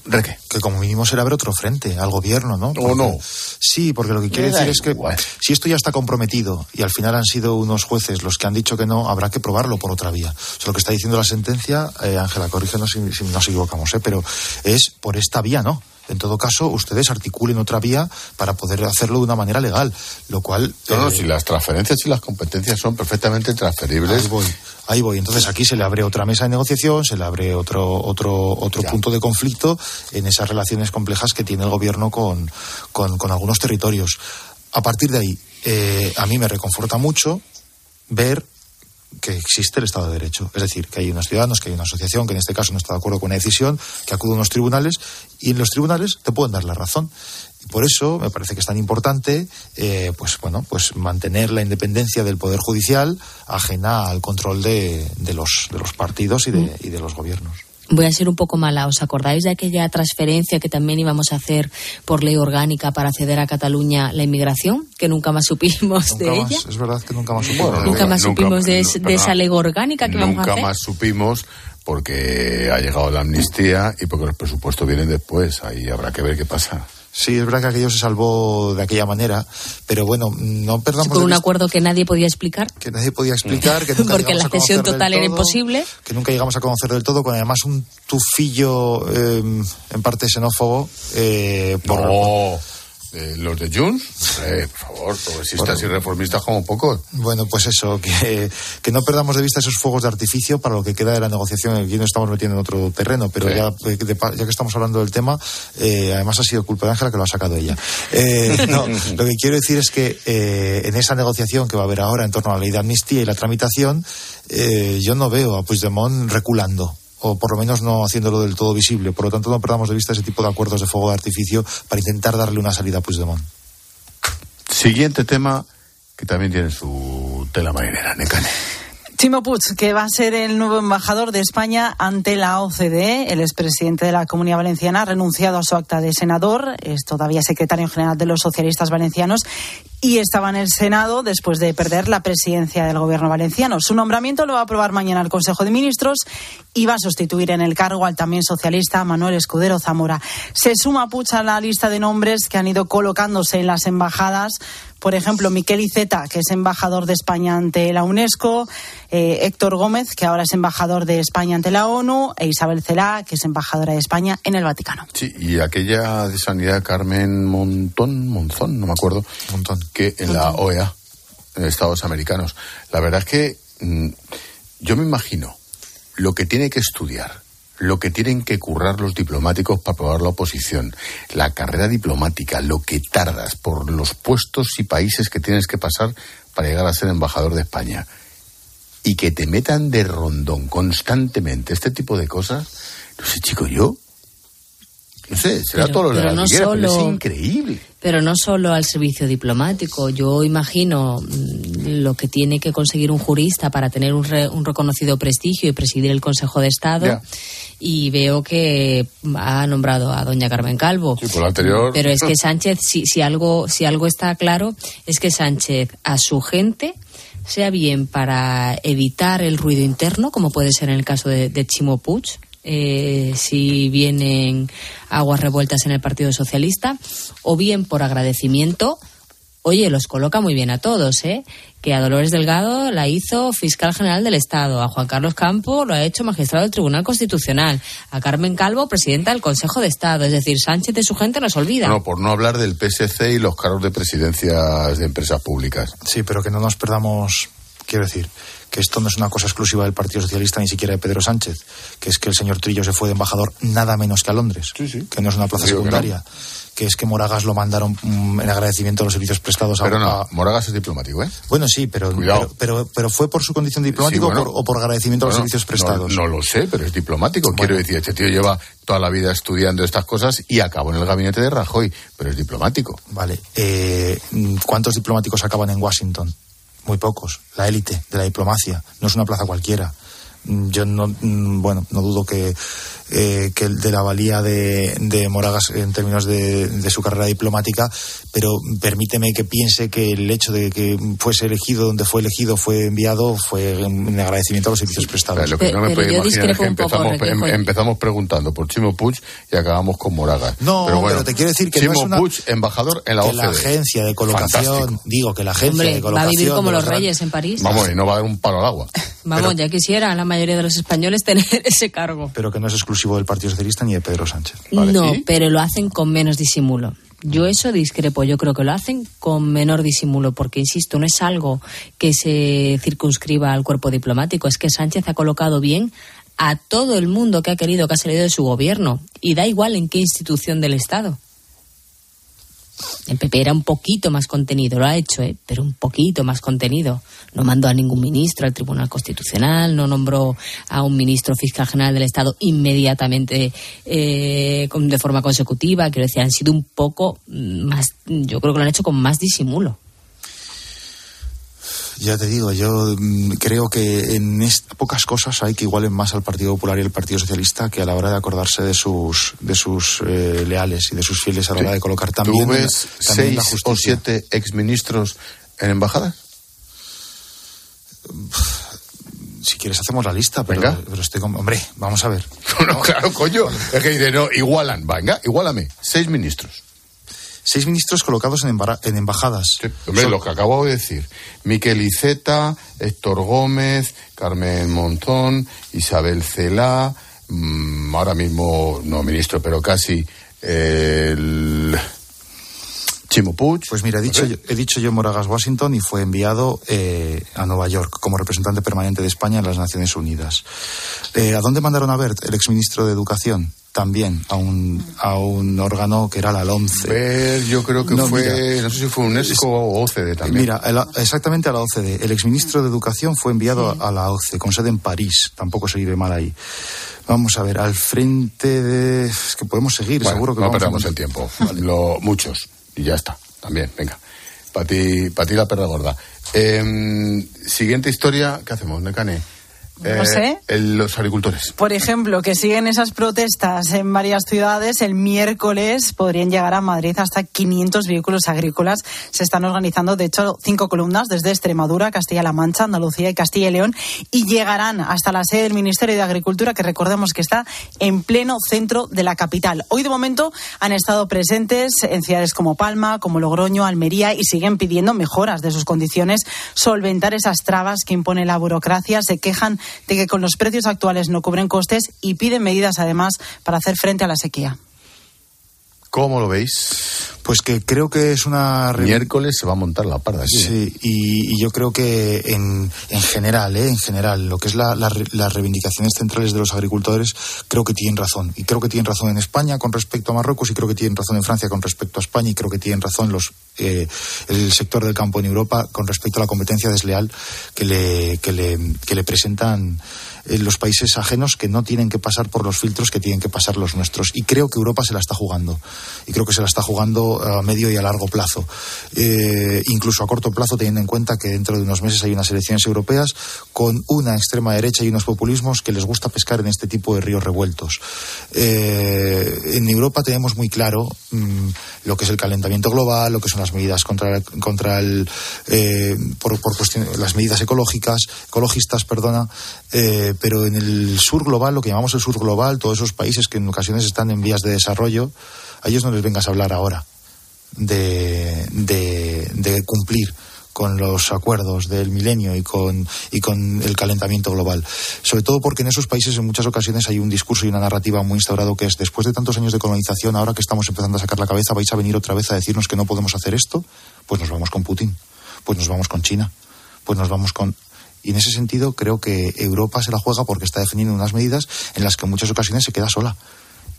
que como mínimo será ver otro frente al gobierno, ¿no? ¿O no? Sí, porque lo que quiere decir es que si esto ya está comprometido y al final han sido unos jueces los que han dicho que no, habrá que probarlo por otra vía. O sea, lo que está diciendo la sentencia, eh, Ángela, corrígenos si, si nos equivocamos, ¿eh? pero es por esta vía, ¿no? En todo caso, ustedes articulen otra vía para poder hacerlo de una manera legal, lo cual... No, no, eh, si las transferencias y las competencias son perfectamente transferibles. Ahí voy, ahí voy. Entonces aquí se le abre otra mesa de negociación, se le abre otro otro otro punto de conflicto en esas relaciones complejas que tiene el gobierno con, con, con algunos territorios. A partir de ahí, eh, a mí me reconforta mucho ver que existe el Estado de Derecho. Es decir, que hay unos ciudadanos, que hay una asociación que en este caso no está de acuerdo con una decisión, que acude a unos tribunales y en los tribunales te pueden dar la razón. Y por eso me parece que es tan importante eh, pues, bueno, pues mantener la independencia del Poder Judicial ajena al control de, de los, de los partidos y de, y de los gobiernos. Voy a ser un poco mala. ¿Os acordáis de aquella transferencia que también íbamos a hacer por ley orgánica para acceder a Cataluña la inmigración? Que nunca más supimos de Nunca más, ella. es verdad que nunca más supimos. Nunca más supimos de, esa ley orgánica que vamos a Nunca hacer. más supimos porque ha llegado la amnistía y porque los presupuestos vienen después. Ahí habrá que ver qué pasa. Sí, es verdad que aquello se salvó de aquella manera, pero bueno, no perdamos Por de un vista acuerdo que nadie podía explicar. que nadie podía explicar, que nunca Porque llegamos la a conocer cesión total era todo, imposible. que nunca llegamos a conocer del todo, con además un tufillo eh, en parte xenófobo eh, por, No. Eh, los de Junts, eh, por favor, progresistas y reformistas como pocos. Bueno, pues eso, que, que, no perdamos de vista esos fuegos de artificio para lo que queda de la negociación. Aquí nos estamos metiendo en otro terreno, pero ya, ya que estamos hablando del tema, eh, además ha sido culpa de Ángela que lo ha sacado ella. Eh, no, lo que quiero decir es que eh, en esa negociación que va a haber ahora en torno a la ley de amnistía y la tramitación, eh, yo no veo a Puigdemont reculando o por lo menos no haciéndolo del todo visible. Por lo tanto, no perdamos de vista ese tipo de acuerdos de fuego de artificio para intentar darle una salida a Puigdemont. Siguiente tema que también tiene su tela marinera, Necane. Chimo Puig, que va a ser el nuevo embajador de España ante la OCDE. El expresidente de la Comunidad Valenciana ha renunciado a su acta de senador, es todavía secretario general de los socialistas valencianos y estaba en el Senado después de perder la presidencia del gobierno valenciano. Su nombramiento lo va a aprobar mañana el Consejo de Ministros y va a sustituir en el cargo al también socialista Manuel Escudero Zamora. Se suma Puig a la lista de nombres que han ido colocándose en las embajadas por ejemplo, Miquel Iceta, que es embajador de España ante la UNESCO, eh, Héctor Gómez, que ahora es embajador de España ante la ONU, e Isabel Celá, que es embajadora de España en el Vaticano. Sí, y aquella de Sanidad, Carmen Montón, Monzón, no me acuerdo, Montón. Que en la OEA, en Estados Americanos. La verdad es que mm, yo me imagino lo que tiene que estudiar lo que tienen que currar los diplomáticos para probar la oposición, la carrera diplomática, lo que tardas por los puestos y países que tienes que pasar para llegar a ser embajador de España. Y que te metan de rondón constantemente este tipo de cosas, no sé, chico, yo no sé, será pero, todo lo pero no quiera, solo, pero es increíble. Pero no solo al servicio diplomático. Yo imagino mm, lo que tiene que conseguir un jurista para tener un, re, un reconocido prestigio y presidir el Consejo de Estado. Ya. Y veo que ha nombrado a doña Carmen Calvo. Sí, por lo anterior. Pero es que Sánchez, si, si, algo, si algo está claro, es que Sánchez a su gente sea bien para evitar el ruido interno, como puede ser en el caso de, de Chimo Puig, eh, si vienen aguas revueltas en el Partido Socialista, o bien por agradecimiento. Oye, los coloca muy bien a todos, ¿eh? Que a Dolores Delgado la hizo fiscal general del Estado, a Juan Carlos Campo lo ha hecho magistrado del Tribunal Constitucional, a Carmen Calvo presidenta del Consejo de Estado. Es decir, Sánchez de su gente nos olvida. No, por no hablar del PSC y los cargos de presidencias de empresas públicas. Sí, pero que no nos perdamos, quiero decir, que esto no es una cosa exclusiva del Partido Socialista ni siquiera de Pedro Sánchez, que es que el señor Trillo se fue de embajador nada menos que a Londres, sí, sí. que no es una plaza Digo secundaria, que, que, es que Moragas lo mandaron mm, en agradecimiento a los servicios prestados pero a... no, Moragas es diplomático, ¿eh? Bueno, sí, pero, pero, pero, pero, fue por su condición diplomática sí, bueno, o, por, o, por, agradecimiento bueno, a los servicios prestados. No, no, lo sé, pero es diplomático. Quiero decir, este tío lleva toda la vida estudiando estas cosas y acabó en el gabinete de Rajoy, pero es diplomático. Vale. Eh, ¿Cuántos diplomáticos acaban en Washington? Muy pocos, la élite de la diplomacia, no es una plaza cualquiera. Yo no, bueno, no dudo que, eh, que de la valía de, de Moragas en términos de, de, su carrera diplomática, pero permíteme que piense que el hecho de que fuese elegido donde fue elegido, fue enviado, fue en agradecimiento a los servicios prestados. Lo que no me puede imaginar es que empezamos, em, empezamos preguntando por Chimo Puig y acabamos con Moragas. No, pero, bueno, pero te quiero decir que Chimo no es una, Puig, embajador en la que OCDE. la agencia de colocación, Fantástico. digo que la agencia Hombre, de colocación. Va a vivir como los gran- reyes en París. Vamos, y no va a dar un palo al agua. Vamos, pero- ya quisiera la mayoría de los españoles tener ese cargo. Pero que no es exclusivo del Partido Socialista ni de Pedro Sánchez. no, pero lo hacen con menos disimulo. Yo eso discrepo, yo creo que lo hacen con menor disimulo, porque, insisto, no es algo que se circunscriba al cuerpo diplomático, es que Sánchez ha colocado bien a todo el mundo que ha querido, que ha salido de su gobierno, y da igual en qué institución del Estado. El PP era un poquito más contenido, lo ha hecho, ¿eh? pero un poquito más contenido. No mandó a ningún ministro al Tribunal Constitucional, no nombró a un ministro fiscal general del Estado inmediatamente eh, de forma consecutiva. Quiero decir, han sido un poco más, yo creo que lo han hecho con más disimulo. Ya te digo, yo mm, creo que en pocas cosas hay que igualen más al Partido Popular y al Partido Socialista que a la hora de acordarse de sus de sus eh, leales y de sus fieles a la hora de colocar también, ¿Tú ves también en la seis justicia. o siete exministros en embajadas? Si quieres hacemos la lista, pero, Venga. pero estoy como, hombre, vamos a ver. No, claro, coño. Es que dice, no, igualan. Venga, igualame. Seis ministros. Seis ministros colocados en, en embajadas. Hombre, Son- lo que acabo de decir. Miquel Iceta, Héctor Gómez, Carmen Montón, Isabel Celá, mm, ahora mismo, no ministro, pero casi, el... Chimo Puig. Pues mira, he dicho, yo, he dicho yo Moragas Washington y fue enviado eh, a Nueva York como representante permanente de España en las Naciones Unidas. Eh, ¿A dónde mandaron a Bert, el exministro de Educación? También a un, a un órgano que era la LOMCE. Bert, yo creo que No, fue, mira. no sé si fue UNESCO o OCDE también. Mira, el- exactamente a la OCDE. El exministro de Educación fue enviado a la OCDE, con sede en París. Tampoco se vive mal ahí. Vamos a ver, al frente de... Es que podemos seguir, Bueno, seguro que no vamos a perdamos el tiempo. Lo, muchos. Y ya está. También, venga. Para ti, pa' ti la perra gorda. Em, siguiente historia, ¿qué hacemos, Necane? No sé. el- los agricultores. Por ejemplo, que siguen esas protestas en varias ciudades. El miércoles podrían llegar a Madrid hasta 500 vehículos agrícolas. Se están organizando, de hecho, cinco columnas desde Extremadura, Castilla-La Mancha, Andalucía y Castilla y León y llegarán hasta la sede del Ministerio de Agricultura, que recordemos que está en pleno centro de la capital. Hoy, de momento, han estado presentes en ciudades como Palma, como Logroño, Almería y siguen pidiendo mejoras de sus condiciones, solventar esas trabas que impone la burocracia. Se quejan de que con los precios actuales no cubren costes y piden medidas, además, para hacer frente a la sequía. ¿Cómo lo veis? Pues que creo que es una... Miércoles se va a montar la parda. ¿eh? Sí, y, y yo creo que en, en general, ¿eh? en general, lo que es la- las reivindicaciones centrales de los agricultores, creo que tienen razón. Y creo que tienen razón en España con respecto a Marruecos, y creo que tienen razón en Francia con respecto a España, y creo que tienen razón los, eh, el sector del campo en Europa con respecto a la competencia desleal que le, que le, que le presentan eh, los países ajenos que no tienen que pasar por los filtros que tienen que pasar los nuestros. Y creo que Europa se la está jugando. Y creo que se la está jugando a medio y a largo plazo. Eh, incluso a corto plazo, teniendo en cuenta que dentro de unos meses hay unas elecciones europeas con una extrema derecha y unos populismos que les gusta pescar en este tipo de ríos revueltos. Eh, en Europa tenemos muy claro mm, lo que es el calentamiento global, lo que son las medidas contra, contra el, eh, por, por cuestión- las medidas ecológicas, ecologistas, perdona, eh, pero en el sur global, lo que llamamos el sur global, todos esos países que en ocasiones están en vías de desarrollo, a ellos no les vengas a hablar ahora de, de, de cumplir con los acuerdos del milenio y con, y con el calentamiento global. Sobre todo porque en esos países en muchas ocasiones hay un discurso y una narrativa muy instaurado que es después de tantos años de colonización, ahora que estamos empezando a sacar la cabeza, vais a venir otra vez a decirnos que no podemos hacer esto, pues nos vamos con Putin, pues nos vamos con China, pues nos vamos con... Y en ese sentido creo que Europa se la juega porque está defendiendo unas medidas en las que en muchas ocasiones se queda sola.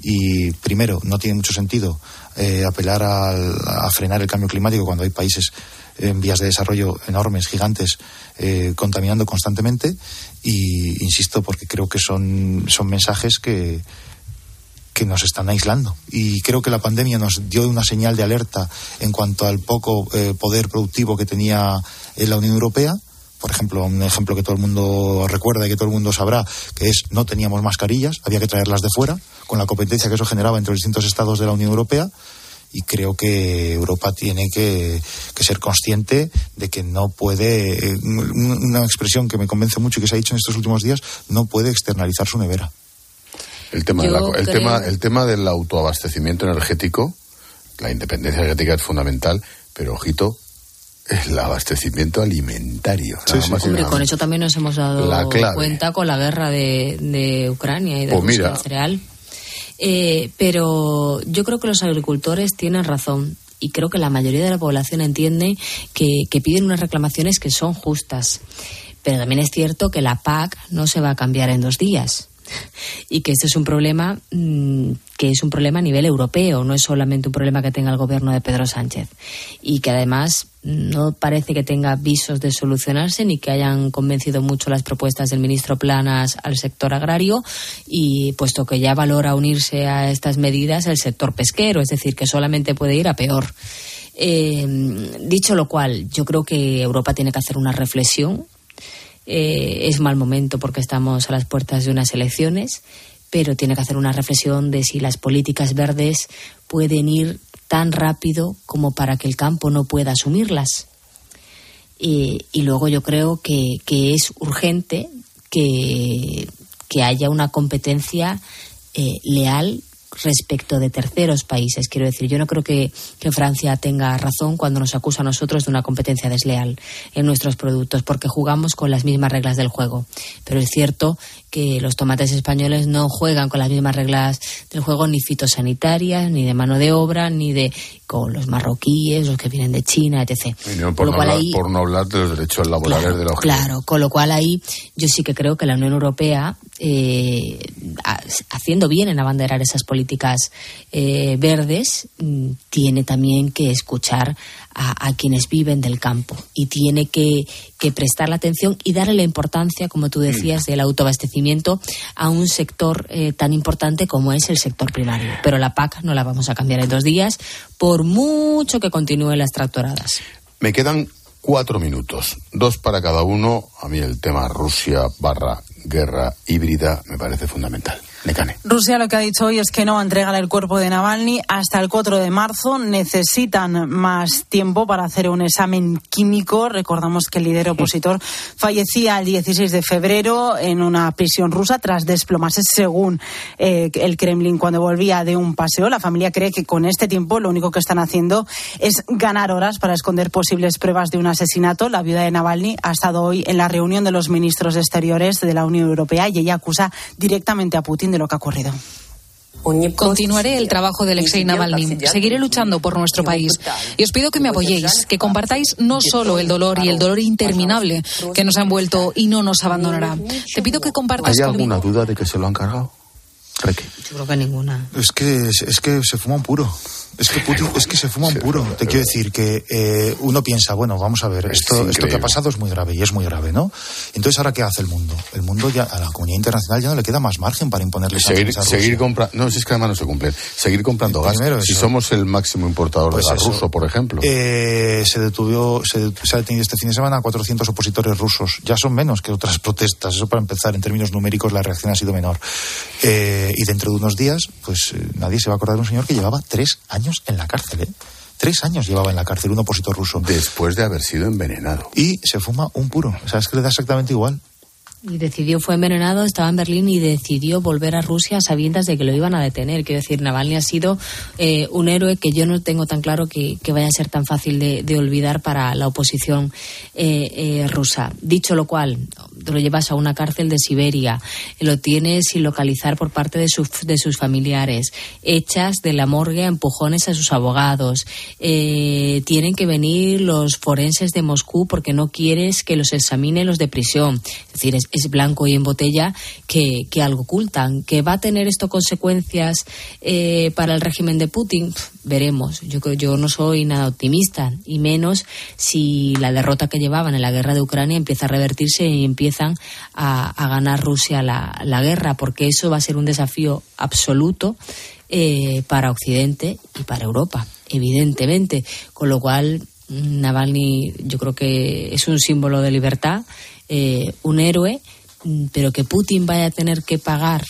Y primero, no tiene mucho sentido eh, apelar al- a, frenar el cambio climático cuando hay países en vías de desarrollo enormes, gigantes, eh, contaminando constantemente. Y insisto, porque creo que son, son mensajes que, que nos están aislando. Y creo que la pandemia nos dio una señal de alerta en cuanto al poco eh, poder productivo que tenía eh, la Unión Europea. Por ejemplo, un ejemplo que todo el mundo recuerda y que todo el mundo sabrá, que es no teníamos mascarillas, había que traerlas de fuera, con la competencia que eso generaba entre los distintos estados de la Unión Europea. Y creo que Europa tiene que, que ser consciente de que no puede, eh, un- una expresión que me convence mucho y que se ha dicho en estos últimos días, no puede externalizar su nevera. El tema, de Yo la- el, creo- tema, el tema del autoabastecimiento energético, la independencia energética es fundamental, pero ojito, el abastecimiento alimentario. nada más Hombre, nada con eso también nos hemos dado La cuenta con la guerra de, de Ucrania y de Pues del cereal. Eh, pero yo creo que los agricultores tienen razón y creo que la mayoría de la población entiende que, que piden unas reclamaciones que son justas. Pero también es cierto que la PAC no se va a cambiar en dos días y que este es un problema mm, que es un problema a nivel europeo, no es solamente un problema que tenga el gobierno de Pedro Sánchez y que además no parece que tenga visos de solucionarse ni que hayan convencido mucho las propuestas del ministro Planas al sector agrario y puesto que ya valora unirse a estas medidas el sector pesquero, es decir, que solamente puede ir a peor. Eh, dicho lo cual, yo creo que Europa tiene que hacer una reflexión eh, es mal momento porque estamos a las puertas de unas elecciones, pero tiene que hacer una reflexión de si las políticas verdes pueden ir tan rápido como para que el campo no pueda asumirlas. Y, luego yo creo que, que es urgente que, que haya una competencia eh, leal respecto de terceros países. Quiero decir, yo no creo que, que, Francia tenga razón cuando nos acusa a nosotros de una competencia desleal en nuestros productos, porque jugamos con las mismas reglas del juego. Pero es cierto que los tomates españoles no juegan con las mismas reglas del juego, ni fitosanitarias, ni de mano de obra, ni de con los marroquíes, los que vienen de China, etc. por, no hablar, por, no hablar, de los derechos laborales de los Claro, con lo cual ahí yo sí que creo que la Unión Europea, eh, haciendo bien en abanderar esas políticas eh, verdes, mm, tiene también que escuchar a, quienes viven del campo y tiene que, prestar la atención y darle la importancia, como tú decías, del autoabastecimiento a un sector eh, tan importante como es el sector primario. Pero la PAC no la vamos a cambiar en dos días, por mucho que continúen las tractoradas. Me quedan cuatro minutos, dos para cada uno. A mí el tema Rusia barra guerra híbrida me parece fundamental. Rusia lo que ha dicho hoy es que no entrega el cuerpo de Navalny hasta el 4 de marzo. Necesitan más tiempo para hacer un examen químico. Recordamos que el líder opositor fallecía el 16 de febrero en una prisión rusa tras desplomarse, según eh, el Kremlin, cuando volvía de un paseo. La familia cree que con este tiempo lo único que están haciendo es ganar horas para esconder posibles pruebas de un asesinato. La viuda de Navalny ha estado hoy en la reunión de los ministros exteriores de la Unión Europea y ella acusa directamente a Putin de lo que ha ocurrido. Continuaré el trabajo de Alexei Navalny. Seguiré luchando por nuestro país. Y os pido que me apoyéis, que compartáis no solo el dolor y el dolor interminable que nos ha envuelto y no nos abandonará. Te pido que compartas ¿Hay alguna duda de que se lo han cargado? Yo creo que ninguna. Es que, es que se fuma un puro. Es que Putin es que se fuma un puro. Te quiero decir que eh, uno piensa, bueno, vamos a ver, esto, esto que ha pasado es muy grave y es muy grave, ¿no? Entonces, ¿ahora qué hace el mundo? El mundo ya, a la comunidad internacional ya no le queda más margen para imponerle seguir, seguir comprando. No, es que además no se cumple. Seguir comprando gas. si somos el máximo importador de pues gas ruso, por ejemplo. Eh, se, detuvo, se, se, ha detenido este fin de semana a 400 opositores rusos. Ya son menos que otras protestas. Eso para empezar, en términos numéricos, la reacción ha sido menor. Eh, y dentro de unos días, pues nadie se va a acordar de un señor que llevaba tres años en la cárcel, ¿eh? Tres años llevaba en la cárcel un opositor ruso. Después de haber sido envenenado. Y se fuma un puro. O sea, es que le da exactamente igual. Y decidió, fue envenenado, estaba en Berlín y decidió volver a Rusia a sabiendas de que lo iban a detener. Quiero decir, Navalny ha sido eh, un héroe que yo no tengo tan claro que, vaya a ser tan fácil de, olvidar para la oposición eh, eh, rusa. Dicho lo cual, lo llevas a una cárcel de Siberia, lo tienes sin localizar por parte de, de sus familiares, echas de la morgue a empujones a sus abogados, tienen que venir los forenses de Moscú porque no quieres que los examinen los de prisión. Es decir, es, es blanco y en botella que, algo ocultan. ¿Que va a tener esto consecuencias eh, para el régimen de Putin? Veremos. Yo, yo no soy nada optimista, y menos si la derrota que llevaban en la guerra de Ucrania empieza a revertirse y empiezan a, ganar Rusia la, la, guerra, porque eso va a ser un desafío absoluto eh, para Occidente y para Europa, evidentemente. Con lo cual, Navalny yo creo que es un símbolo de libertad eh, un héroe, pero que Putin vaya a tener que pagar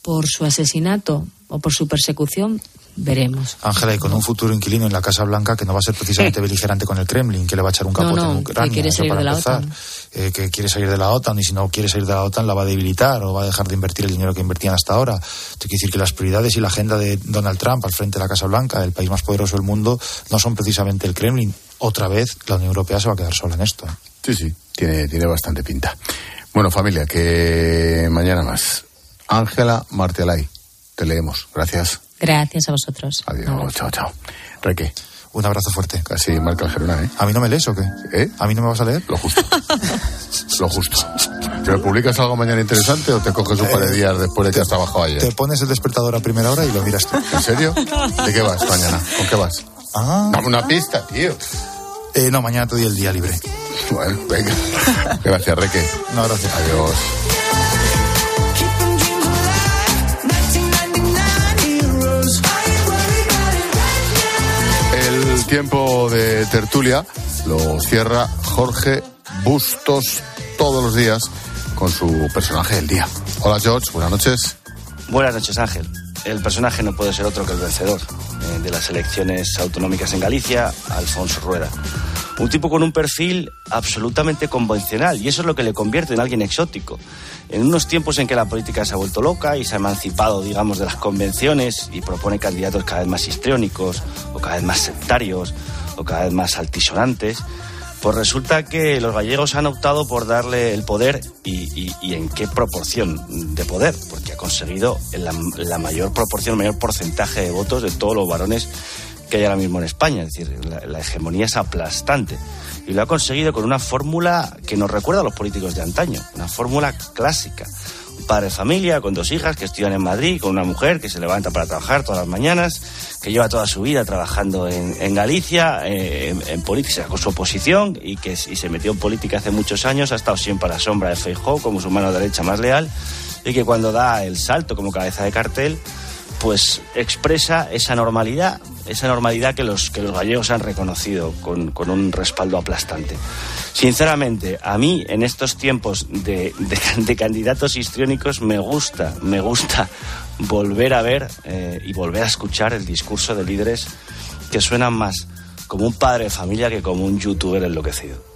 por su asesinato o por su persecución, veremos. Ángela, y con un futuro inquilino en la Casa Blanca que no va a ser precisamente beligerante con el Kremlin, que le va a echar un capote en Ucrania. Que quiere salir de la OTAN. Eh, que quiere salir de la OTAN y si no quiere salir de la OTAN la va a debilitar o va a dejar de invertir el dinero que invertían hasta ahora. Te quiero decir que las prioridades y la agenda de Donald Trump al frente de la Casa Blanca, el país más poderoso del mundo, no son precisamente el Kremlin. Otra vez la Unión Europea se va a quedar sola en esto. Sí, sí, tiene, tiene bastante pinta. Bueno, familia, que mañana más. Ángela Martelay, te leemos. Gracias. Gracias a vosotros. Adiós, chao, chao. Reque. Un abrazo fuerte. Casi marca el Gerona, ¿eh? ¿A mí no me lees o qué? ¿Eh? ¿A mí no me vas a leer? Lo justo. Lo justo. ¿Te publicas algo mañana interesante o te coges un par de eh, días después de que has trabajado ayer? Te pones el despertador a primera hora y lo miras tú. ¿En serio? ¿De qué vas mañana? ¿Con qué vas? Ah. Dame una pista, tío. Eh, no, mañana te doy el día libre. Bueno, venga. Gracias, Reque. No, gracias. Adiós. El tiempo de tertulia lo cierra Jorge Bustos todos los días con su personaje del día. Hola George, buenas noches. Buenas noches Ángel. El personaje no puede ser otro que el vencedor eh, de las elecciones autonómicas en Galicia, Alfonso Rueda Un tipo con un perfil absolutamente convencional y eso es lo que le convierte en alguien exótico. En unos tiempos en que la política se ha vuelto loca y se ha emancipado, digamos, de las convenciones y propone candidatos cada vez más histriónicos o cada vez más sectarios o cada vez más altisonantes, pues resulta que los gallegos han optado por darle el poder y, en qué proporción de poder, porque ha conseguido la, mayor proporción, el mayor porcentaje de votos de todos los varones que hay ahora mismo en España. Es decir, la, hegemonía es aplastante. Y lo ha conseguido con una fórmula que nos recuerda a los políticos de antaño, una fórmula clásica. Un padre de familia con dos hijas que estudian en Madrid, con una mujer que se levanta para trabajar todas las mañanas, que lleva toda su vida trabajando en, Galicia, eh, en, política, con su oposición y que se metió en política hace muchos años, ha estado siempre a la sombra de Feijóo como su mano derecha más leal y que cuando da el salto como cabeza de cartel, pues expresa esa normalidad, esa normalidad que los, que los gallegos han reconocido con, un respaldo aplastante. Sinceramente, a mí en estos tiempos de, candidatos histriónicos me gusta, me gusta volver a ver eh, y volver a escuchar el discurso de líderes que suenan más como un padre de familia que como un youtuber enloquecido.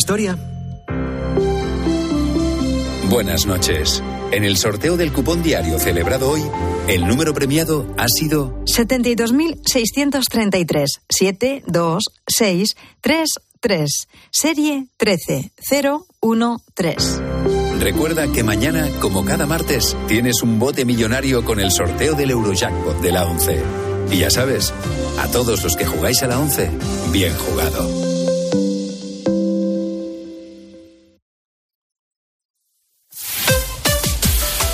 historia? Buenas noches. En el sorteo del cupón diario celebrado hoy, el número premiado ha sido 72.633 72633 serie 13013. Recuerda que mañana, como cada martes, tienes un bote millonario con el sorteo del Eurojackpot de la 11. Y ya sabes, a todos los que jugáis a la 11, bien jugado.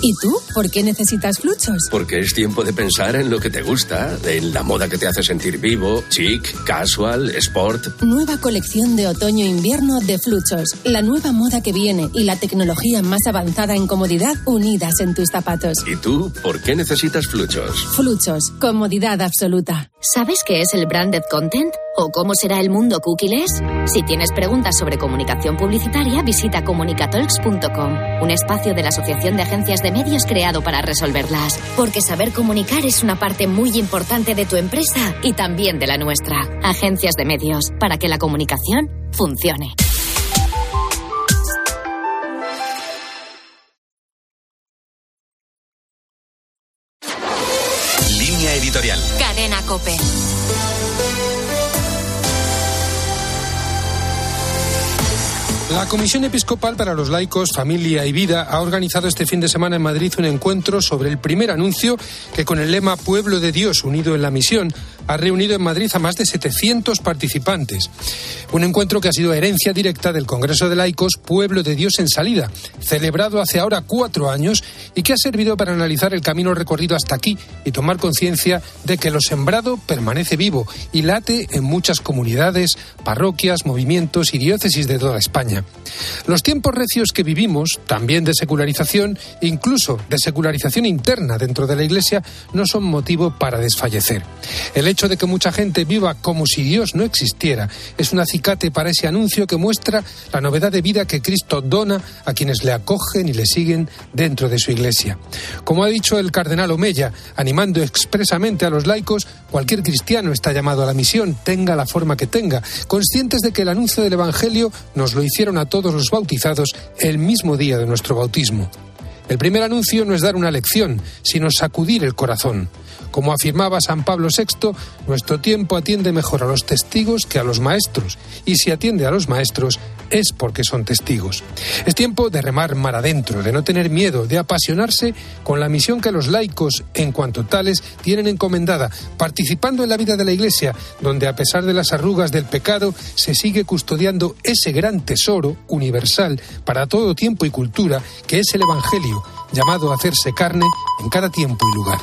¿Y tú? ¿Por qué necesitas fluchos? Porque es tiempo de pensar en lo que te gusta, en la moda que te hace sentir vivo, chic, casual, sport. Nueva colección de otoño-invierno de fluchos. La nueva moda que viene y la tecnología más avanzada en comodidad unidas en tus zapatos. ¿Y tú? ¿Por qué necesitas fluchos? Fluchos. Comodidad absoluta. ¿Sabes qué es el branded content? ¿O cómo será el mundo cookies? Si tienes preguntas sobre comunicación publicitaria, visita comunicatalks.com, un espacio de la Asociación de Agencias de Medios creado para resolverlas. Porque saber comunicar es una parte muy importante de tu empresa y también de la nuestra. Agencias de Medios, para que la comunicación funcione. Línea editorial. Cadena Cope. La Comisión Episcopal para los Laicos, Familia y Vida ha organizado este fin de semana en Madrid un encuentro sobre el primer anuncio que con el lema Pueblo de Dios unido en la misión ha reunido en Madrid a más de 700 participantes. Un encuentro que ha sido herencia directa del Congreso de Laicos Pueblo de Dios en Salida, celebrado hace ahora cuatro años y que ha servido para analizar el camino recorrido hasta aquí y tomar conciencia de que lo sembrado permanece vivo y late en muchas comunidades, parroquias, movimientos y diócesis de toda España. Los tiempos recios que vivimos, también de secularización, incluso de secularización interna dentro de la Iglesia, no son motivo para desfallecer. El hecho de que mucha gente viva como si Dios no existiera es un acicate para ese anuncio que muestra la novedad de vida que Cristo dona a quienes le acogen y le siguen dentro de su iglesia. Como ha dicho el cardenal Omeya, animando expresamente a los laicos, cualquier cristiano está llamado a la misión, tenga la forma que tenga, conscientes de que el anuncio del Evangelio nos lo hicieron a todos los bautizados el mismo día de nuestro bautismo. El primer anuncio no es dar una lección, sino sacudir el corazón. Como afirmaba San Pablo VI, nuestro tiempo atiende mejor a los testigos que a los maestros, y si atiende a los maestros es porque son testigos. Es tiempo de remar mar adentro, de no tener miedo, de apasionarse con la misión que los laicos, en cuanto tales, tienen encomendada, participando en la vida de la Iglesia, donde a pesar de las arrugas del pecado, se sigue custodiando ese gran tesoro universal para todo tiempo y cultura, que es el Evangelio, llamado a hacerse carne en cada tiempo y lugar.